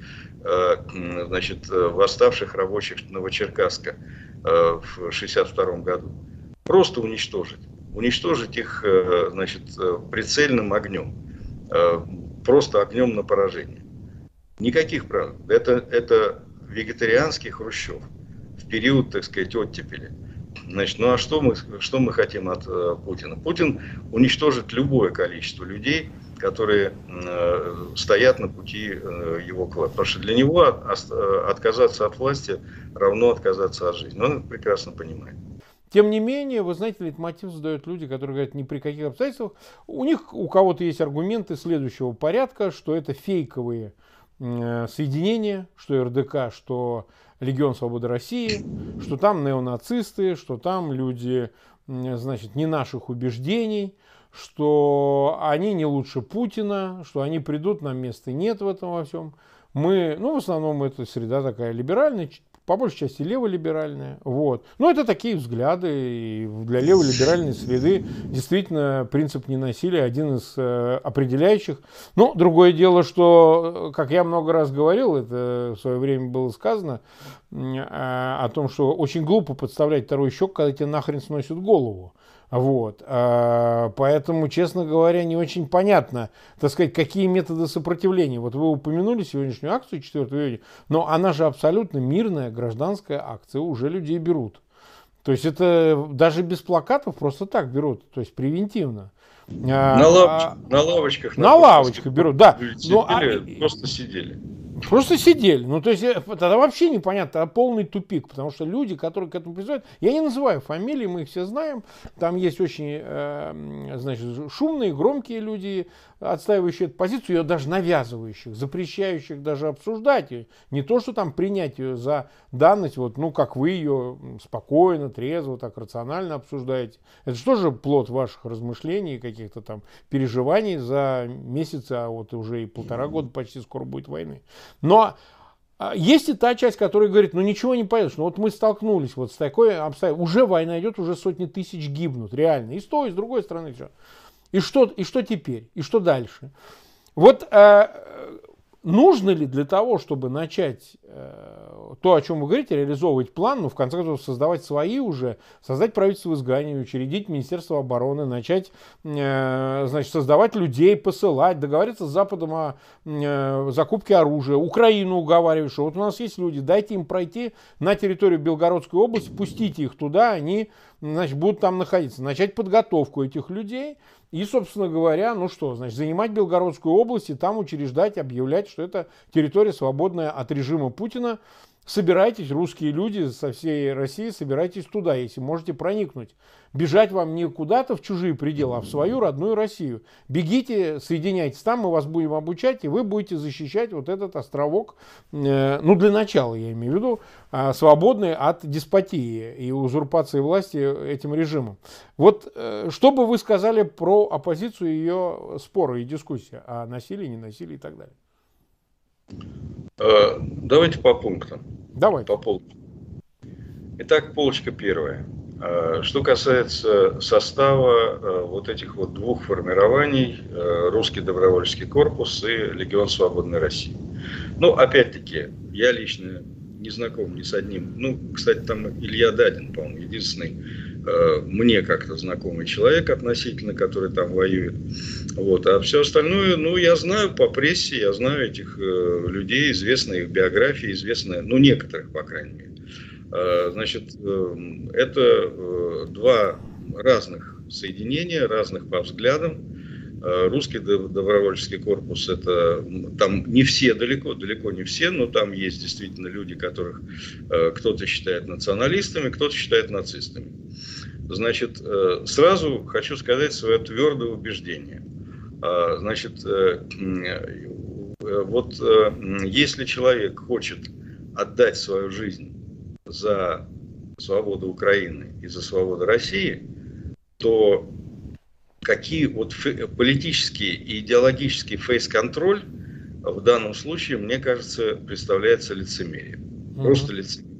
значит, восставших рабочих Новочеркасска в 1962 году. Просто уничтожить уничтожить их э, значит, э, прицельным огнем, э, просто огнем на поражение. Никаких прав. Это, это вегетарианский Хрущев в период, так сказать, оттепели. Значит, ну а что мы, что мы хотим от Путина? Путин уничтожит любое количество людей, которые э, стоят на пути э, его к власти. Потому что для него от, отказаться от власти равно отказаться от жизни. Он это прекрасно понимает. Тем не менее, вы знаете, мотив задают люди, которые говорят, ни при каких обстоятельствах. У них, у кого-то есть аргументы следующего порядка, что это фейковые соединения, что РДК, что Легион Свободы России, что там неонацисты, что там люди, значит, не наших убеждений, что они не лучше Путина, что они придут, нам места нет в этом во всем. Мы, ну, в основном это среда такая либеральная, по большей части леволиберальная. Вот. Но это такие взгляды, и для леволиберальной среды действительно принцип ненасилия один из э, определяющих. Но другое дело, что, как я много раз говорил, это в свое время было сказано, э, о том, что очень глупо подставлять второй щек, когда тебе нахрен сносят голову. Вот. А, поэтому, честно говоря, не очень понятно, так сказать, какие методы сопротивления. Вот вы упомянули сегодняшнюю акцию 4 июня, но она же абсолютно мирная гражданская акция, уже людей берут. То есть это даже без плакатов просто так берут, то есть превентивно. А, на, лавочках, а, на лавочках. На лавочках берут, да. Сидели, ну, а, просто сидели. Просто сидели. Ну, то есть, э, тогда вообще непонятно, а полный тупик, потому что люди, которые к этому призывают, я не называю фамилии, мы их все знаем, там есть очень, э, значит, шумные, громкие люди, отстаивающие эту позицию, ее даже навязывающих, запрещающих даже обсуждать ее. Не то, что там принять ее за данность, вот, ну, как вы ее спокойно, трезво, так рационально обсуждаете. Это же тоже плод ваших размышлений, каких-то там переживаний за месяцы, а вот уже и полтора года почти скоро будет войны. Но а, есть и та часть, которая говорит, ну ничего не поедешь, ну вот мы столкнулись вот с такой обстоятельством, уже война идет, уже сотни тысяч гибнут, реально, и с той, и с другой стороны все. И что, и что теперь? И что дальше? Вот э, нужно ли для того, чтобы начать э, то, о чем вы говорите, реализовывать план, ну, в конце концов, создавать свои уже, создать правительство в изгнании, учредить Министерство обороны, начать, э, значит, создавать людей, посылать, договориться с Западом о э, закупке оружия, Украину уговаривать, что вот у нас есть люди, дайте им пройти на территорию Белгородской области, пустите их туда, они значит, будут там находиться. Начать подготовку этих людей и, собственно говоря, ну что, значит, занимать Белгородскую область и там учреждать, объявлять, что это территория, свободная от режима Путина. Собирайтесь, русские люди со всей России, собирайтесь туда, если можете проникнуть. Бежать вам не куда-то в чужие пределы, а в свою родную Россию. Бегите, соединяйтесь там, мы вас будем обучать, и вы будете защищать вот этот островок, э, ну для начала я имею в виду, э, свободный от деспотии и узурпации власти этим режимом. Вот э, что бы вы сказали про оппозицию ее споры и дискуссии о насилии, не насилии и так далее? Э, давайте по пунктам. Давай. По полочкам. Итак, полочка первая. Э, что касается состава э, вот этих вот двух формирований, Русский добровольческий корпус и Легион Свободной России. Ну, опять-таки, я лично не знаком ни с одним. Ну, кстати, там Илья Дадин, по-моему, единственный мне как-то знакомый человек относительно, который там воюет. Вот. А все остальное, ну, я знаю по прессе, я знаю этих э, людей, известны их биографии, известны, ну, некоторых, по крайней мере. Э, значит, э, это э, два разных соединения, разных по взглядам. Э, русский добровольческий корпус, это там не все далеко, далеко не все, но там есть действительно люди, которых э, кто-то считает националистами, кто-то считает нацистами. Значит, э, сразу хочу сказать свое твердое убеждение. А, значит, вот если человек хочет отдать свою жизнь за свободу Украины и за свободу России, то какие вот политический и идеологический фейс-контроль в данном случае, мне кажется, представляется лицемерием. Просто лицемерием.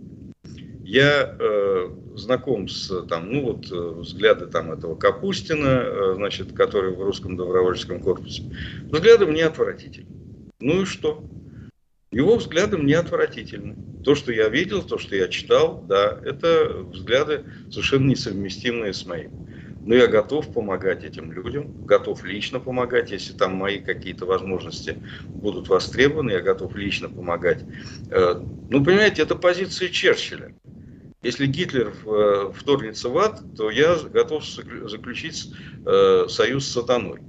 Я э, знаком с там, ну вот э, взгляды там этого Капустина, э, значит, который в русском добровольческом корпусе. Взгляды мне отвратительны. Ну и что? Его взгляды мне отвратительны. То, что я видел, то, что я читал, да, это взгляды совершенно несовместимые с моим. Но я готов помогать этим людям, готов лично помогать, если там мои какие-то возможности будут востребованы, я готов лично помогать. Э, ну, понимаете, это позиция Черчилля. Если Гитлер э, вторгнется в ад, то я готов заключить э, союз с сатаной.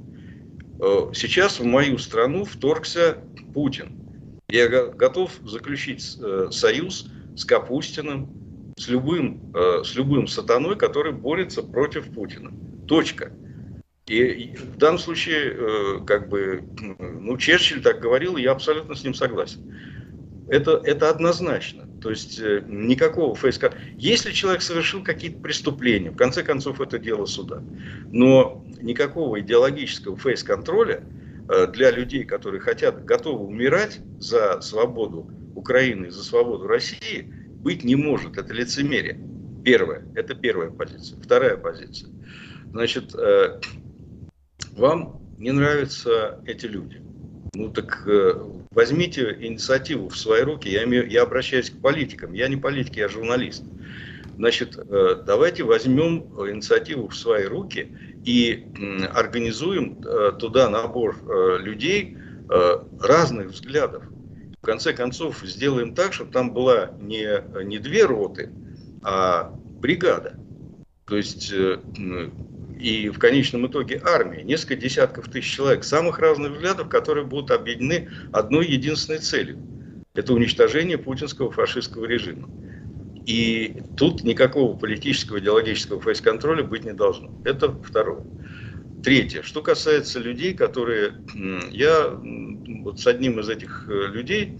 Сейчас в мою страну вторгся Путин. Я готов заключить союз с Капустиным, с любым, с любым сатаной, который борется против Путина. Точка. И в данном случае, как бы, ну, Черчилль так говорил, я абсолютно с ним согласен. Это, это однозначно. То есть э, никакого фейска. Если человек совершил какие-то преступления, в конце концов это дело суда. Но никакого идеологического фейс-контроля э, для людей, которые хотят, готовы умирать за свободу Украины, за свободу России, быть не может. Это лицемерие. Первое. Это первая позиция. Вторая позиция. Значит, э, вам не нравятся эти люди. Ну так Возьмите инициативу в свои руки. Я, имею, я обращаюсь к политикам. Я не политик, я журналист. Значит, э, давайте возьмем инициативу в свои руки и организуем э, туда набор э, людей разных взглядов. В конце концов, сделаем так, чтобы там была не, не две роты, а бригада. То есть и в конечном итоге армия, несколько десятков тысяч человек самых разных взглядов, которые будут объединены одной единственной целью. Это уничтожение путинского фашистского режима. И тут никакого политического, идеологического фейс-контроля быть не должно. Это второе. Третье. Что касается людей, которые... Я вот с одним из этих э, людей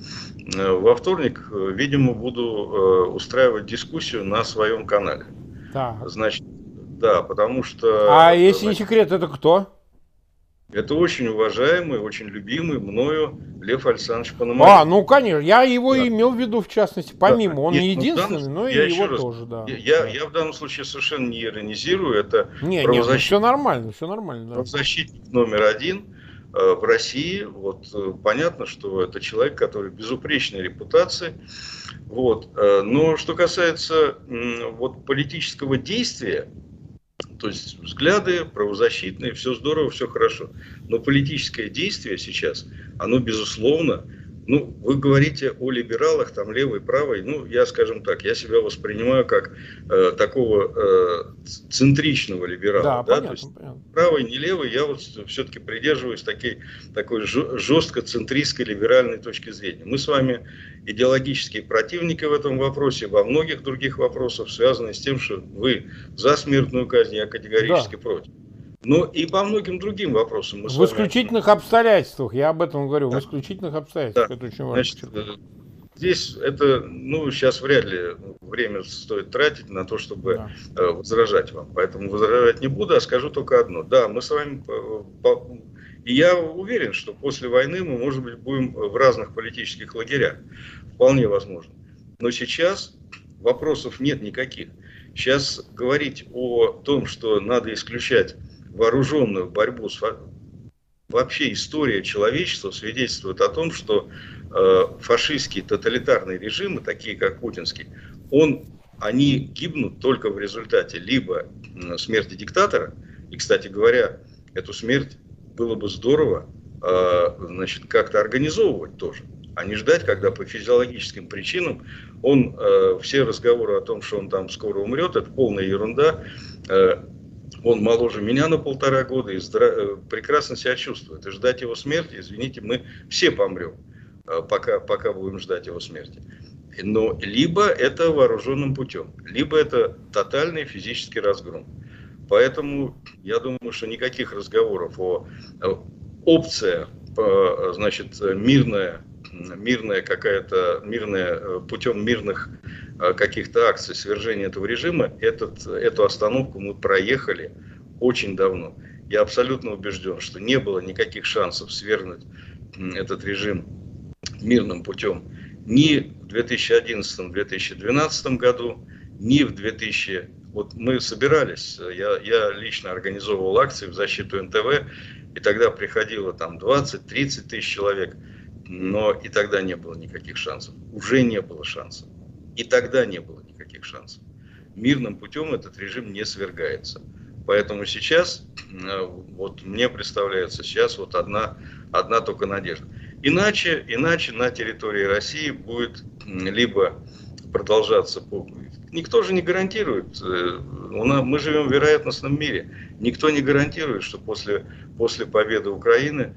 э, во вторник, э, видимо, буду устраивать дискуссию на своем канале. Так. Значит, да, потому что... А если не секрет, это кто? Это очень уважаемый, очень любимый мною Лев Александрович Пономарев. А, ну конечно, я его да. имел в виду в частности, помимо, да. он Нет, не ну, единственный, данном, но и его раз, тоже, да. Я, я в данном случае совершенно не иронизирую, это не, правозащитник, не, ну, все нормально, все нормально. Да. Правозащитник номер один э, в России, вот э, понятно, что это человек, который безупречной репутации, вот, э, но что касается вот политического действия, то есть взгляды правозащитные, все здорово, все хорошо. Но политическое действие сейчас, оно, безусловно, Ну, вы говорите о либералах, там левый, правый. Ну, я, скажем так, я себя воспринимаю как э, такого э, центричного либерала. Да, да? Понятно, То есть понятно. правый, не левый, я вот все-таки придерживаюсь такой, такой жестко центристской либеральной точки зрения. Мы с вами идеологические противники в этом вопросе, во многих других вопросах, связанных с тем, что вы за смертную казнь, я категорически да. против. Но и по многим другим вопросам. Мы в исключительных вами... обстоятельствах, я об этом говорю, да. в исключительных обстоятельствах. Да. Это очень важно. Значит, э, здесь это, ну, сейчас вряд ли время стоит тратить на то, чтобы да. Э, возражать вам. Поэтому возражать не буду, а скажу только одно. Да, мы с вами... И я уверен, что после войны мы, может быть, будем в разных политических лагерях. Вполне возможно. Но сейчас вопросов нет никаких. Сейчас говорить о том, что надо исключать вооруженную борьбу с вообще история человечества свидетельствует о том, что э, фашистские тоталитарные режимы, такие как путинский, он, они гибнут только в результате либо смерти диктатора, и, кстати говоря, эту смерть было бы здорово э, значит, как-то организовывать тоже, а не ждать, когда по физиологическим причинам он, э, все разговоры о том, что он там скоро умрет, это полная ерунда. Э, он моложе меня на полтора года и здра... Э, прекрасно себя чувствует. И ждать его смерти, извините, мы все помрем, э, пока, пока будем ждать его смерти. Но либо это вооруженным путем, либо это тотальный физический разгром. Поэтому я думаю, что никаких разговоров о, о опция, значит, мирная мирная какая-то, мирная, э, путем мирных э, каких-то акций свержения этого режима, этот, эту остановку мы проехали очень давно. Я абсолютно убежден, что не было никаких шансов свергнуть этот режим мирным путем ни в 2011-2012 году, ни в 2000... Вот мы собирались, я, я лично организовывал акции в защиту НТВ, и тогда приходило там 20-30 тысяч человек – но и тогда не было никаких шансов. Уже не было шансов. И тогда не было никаких шансов. Мирным путем этот режим не свергается. Поэтому сейчас, э, вот мне представляется, сейчас вот одна, одна только надежда. Иначе, иначе на территории России будет либо продолжаться, никто же не гарантирует, э, мы живем в вероятностном мире, никто не гарантирует, что после, после победы Украины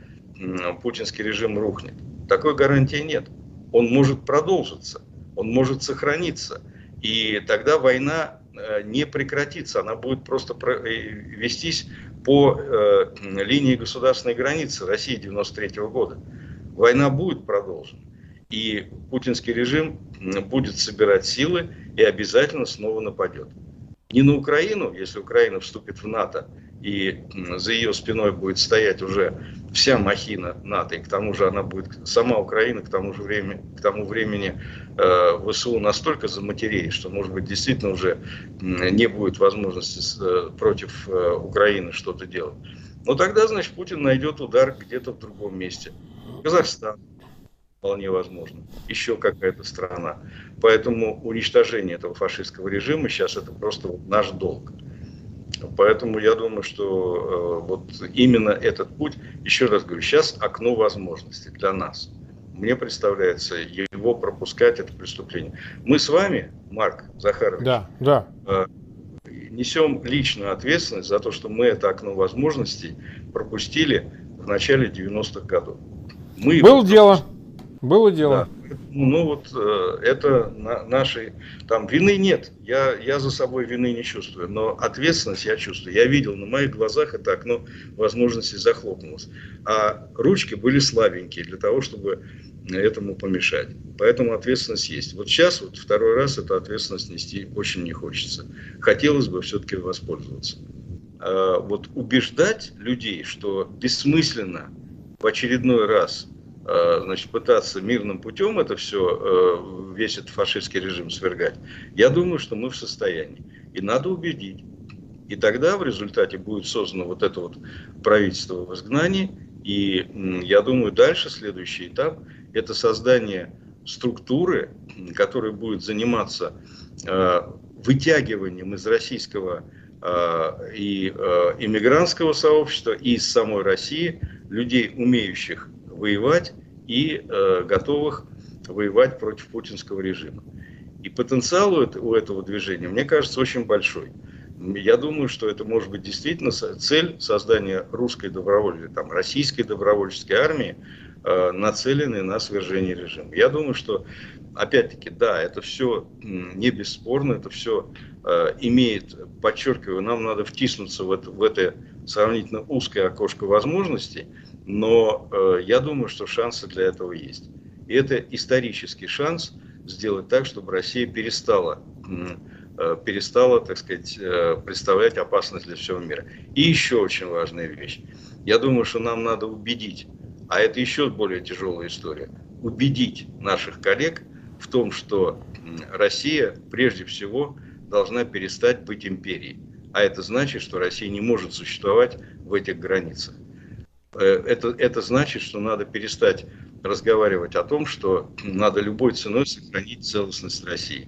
путинский режим рухнет. Такой гарантии нет. Он может продолжиться, он может сохраниться. И тогда война э, не прекратится, она будет просто э, вестись по э, линии государственной границы России 93 года. Война будет продолжена. И путинский режим будет собирать силы и обязательно снова нападет. Не на Украину, если Украина вступит в НАТО, и за ее спиной будет стоять уже вся махина НАТО, и к тому же она будет, сама Украина к тому же времени, к тому времени э, ВСУ настолько заматереет, что, может быть, действительно уже не будет возможности с, э, против э, Украины что-то делать. Но тогда, значит, Путин найдет удар где-то в другом месте. Казахстан, вполне возможно, еще какая-то страна. Поэтому уничтожение этого фашистского режима сейчас это просто наш долг. Поэтому я думаю, что э, вот именно этот путь, еще раз говорю, сейчас окно возможностей для нас. Мне представляется, его пропускать это преступление. Мы с вами, Марк Захарович, да, да. Э, несем личную ответственность за то, что мы это окно возможностей пропустили в начале 90-х годов. Мы Было дело. Было дело. Да. Ну вот э, это на, нашей там вины нет. Я, я за собой вины не чувствую, но ответственность я чувствую. Я видел на моих глазах это окно возможности захлопнулось. А ручки были слабенькие для того, чтобы этому помешать. Поэтому ответственность есть. Вот сейчас, вот второй раз эту ответственность нести очень не хочется. Хотелось бы все-таки воспользоваться. А вот убеждать людей, что бессмысленно в очередной раз значит, пытаться мирным путем это все, э, весь этот фашистский режим свергать, я думаю, что мы в состоянии. И надо убедить. И тогда в результате будет создано вот это вот правительство в изгнании. И я думаю, дальше следующий этап – это создание структуры, которая будет заниматься э, вытягиванием из российского и иммигрантского сообщества, и из самой России людей, умеющих воевать и э, готовых воевать против путинского режима. И потенциал у этого движения, мне кажется, очень большой. Я думаю, что это может быть действительно цель создания русской добровольной, там, российской добровольческой армии, э, нацеленной на свержение режима. Я думаю, что, опять-таки, да, это все не бесспорно, это все э, имеет, подчеркиваю, нам надо втиснуться в это, в это сравнительно узкое окошко возможностей, но э, я думаю, что шансы для этого есть. И это исторический шанс сделать так, чтобы Россия перестала Э, перестала, так сказать, э, представлять опасность для всего мира. И еще очень важная вещь. Я думаю, что нам надо убедить, а это еще более тяжелая история, убедить наших коллег в том, что Россия прежде всего должна перестать быть империей. А это значит, что Россия не может существовать в этих границах. Э, это, это значит, что надо перестать разговаривать о том, что надо любой ценой сохранить целостность России.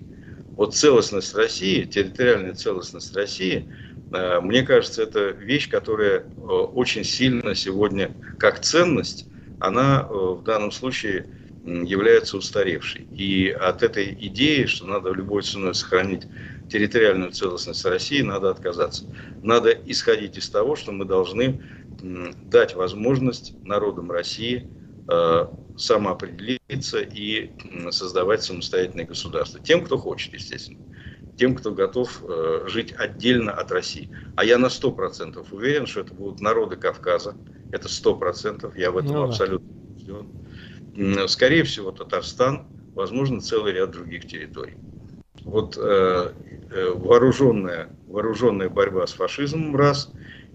Вот целостность России, территориальная целостность России, э, мне кажется, это вещь, которая э, очень сильно сегодня, как ценность, она в данном случае является устаревшей. И от этой идеи, что надо любой ценой сохранить территориальную целостность России, надо отказаться. Надо исходить из того, что мы должны дать возможность народам России Э, самоопределиться и создавать самостоятельное государство. Тем, кто хочет, естественно. Тем, кто готов э, жить отдельно от России. А я на 100% уверен, что это будут народы Кавказа. Это 100%. Я в этом ну, абсолютно убежден. Скорее всего, Татарстан, возможно, целый ряд других территорий. Вот э, э, вооруженная, вооруженная борьба с фашизмом раз.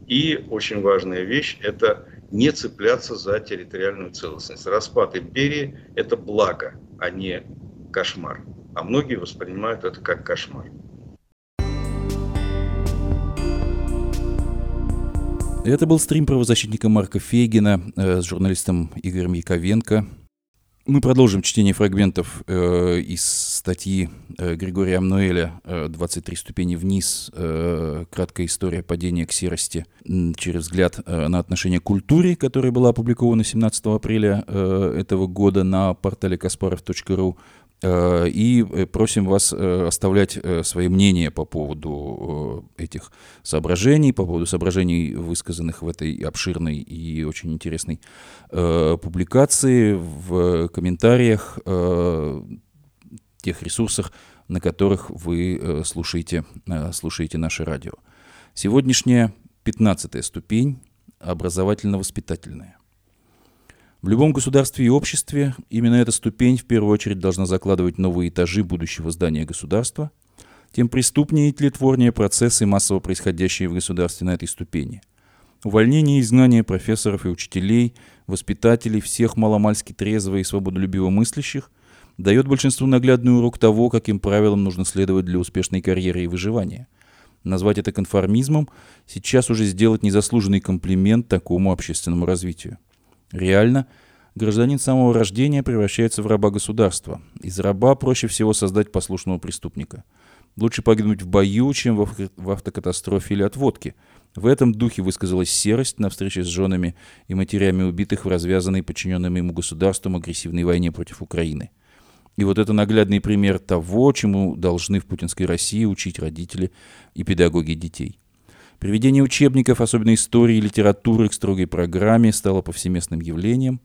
И очень важная вещь – это не цепляться за территориальную целостность. Распад империи – это благо, а не кошмар. А многие воспринимают это как кошмар. Это был стрим правозащитника Марка Фейгина э, с журналистом Игорем Яковенко. Мы продолжим чтение фрагментов э, из статьи э, Григория Амнуэля «23 ступени вниз. Э, краткая история падения к серости через взгляд э, на отношение к культуре», которая была опубликована 17 апреля э, этого года на портале kasparov.ru. Э, и э, просим вас э, оставлять свои мнения по поводу этих соображений, по поводу соображений, высказанных в этой обширной и очень интересной публикации, в комментариях, тех ресурсах, на которых вы слушаете, слушаете наше радио. Сегодняшняя пятнадцатая ступень образовательно-воспитательная. В любом государстве и обществе именно эта ступень в первую очередь должна закладывать новые этажи будущего здания государства, тем преступнее и тлетворнее процессы, массово происходящие в государстве на этой ступени. Увольнение и изгнание профессоров и учителей, воспитателей, всех маломальски трезво и свободолюбиво мыслящих дает большинству наглядный урок того, каким правилам нужно следовать для успешной карьеры и выживания. Назвать это конформизмом сейчас уже сделать незаслуженный комплимент такому общественному развитию. Реально, гражданин самого рождения превращается в раба государства. Из раба проще всего создать послушного преступника. Лучше погибнуть в бою, чем в автокатастрофе или от водки. В этом духе высказалась серость на встрече с женами и матерями убитых в развязанной подчиненным ему государством агрессивной войне против Украины. И вот это наглядный пример того, чему должны в путинской России учить родители и педагоги детей. Приведение учебников, особенно истории и литературы, к строгой программе стало повсеместным явлением.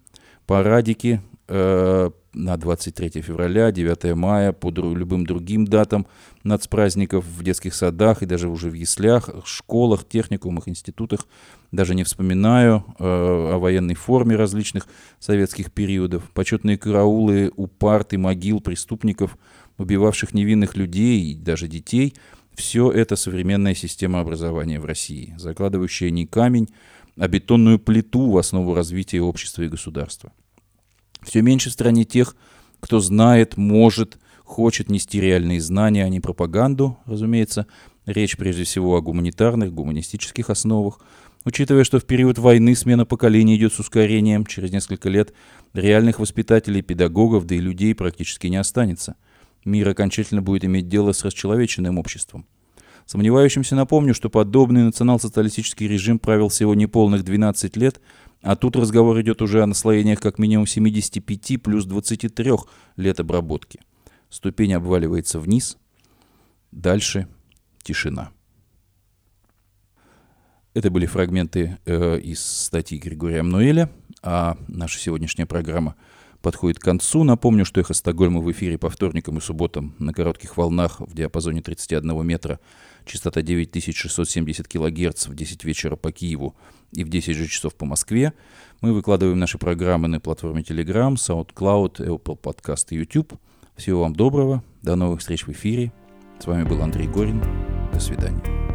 Парадики э, на 23 февраля, 9 мая, по дру- любым другим датам нацпраздников в детских садах и даже уже в яслях, школах, техникумах, институтах. Даже не вспоминаю э, о военной форме различных советских периодов. Почетные караулы у парт и могил преступников, убивавших невинных людей и даже детей – все это современная система образования в России, закладывающая не камень, а бетонную плиту в основу развития общества и государства. Все меньше в стране тех, кто знает, может, хочет нести реальные знания, а не пропаганду, разумеется. Речь прежде всего о гуманитарных, гуманистических основах. Учитывая, что в период войны смена поколений идет с ускорением, через несколько лет реальных воспитателей, педагогов, да и людей практически не останется – мир окончательно будет иметь дело с расчеловеченным обществом. Сомневающимся напомню, что подобный национал-социалистический режим правил всего неполных 12 лет, а тут разговор идет уже о наслоениях как минимум 75 плюс 23 лет обработки. Ступень обваливается вниз, дальше тишина. Это были фрагменты э, из статьи Григория Мнуэля, а наша сегодняшняя программа – подходит к концу. Напомню, что «Эхо Стокгольма» в эфире по вторникам и субботам на коротких волнах в диапазоне 31 метра, частота 9670 кГц в 10 вечера по Киеву и в 10 же часов по Москве. Мы выкладываем наши программы на платформе Telegram, SoundCloud, Apple Podcast и YouTube. Всего вам доброго, до новых встреч в эфире. С вами был Андрей Горин. До свидания.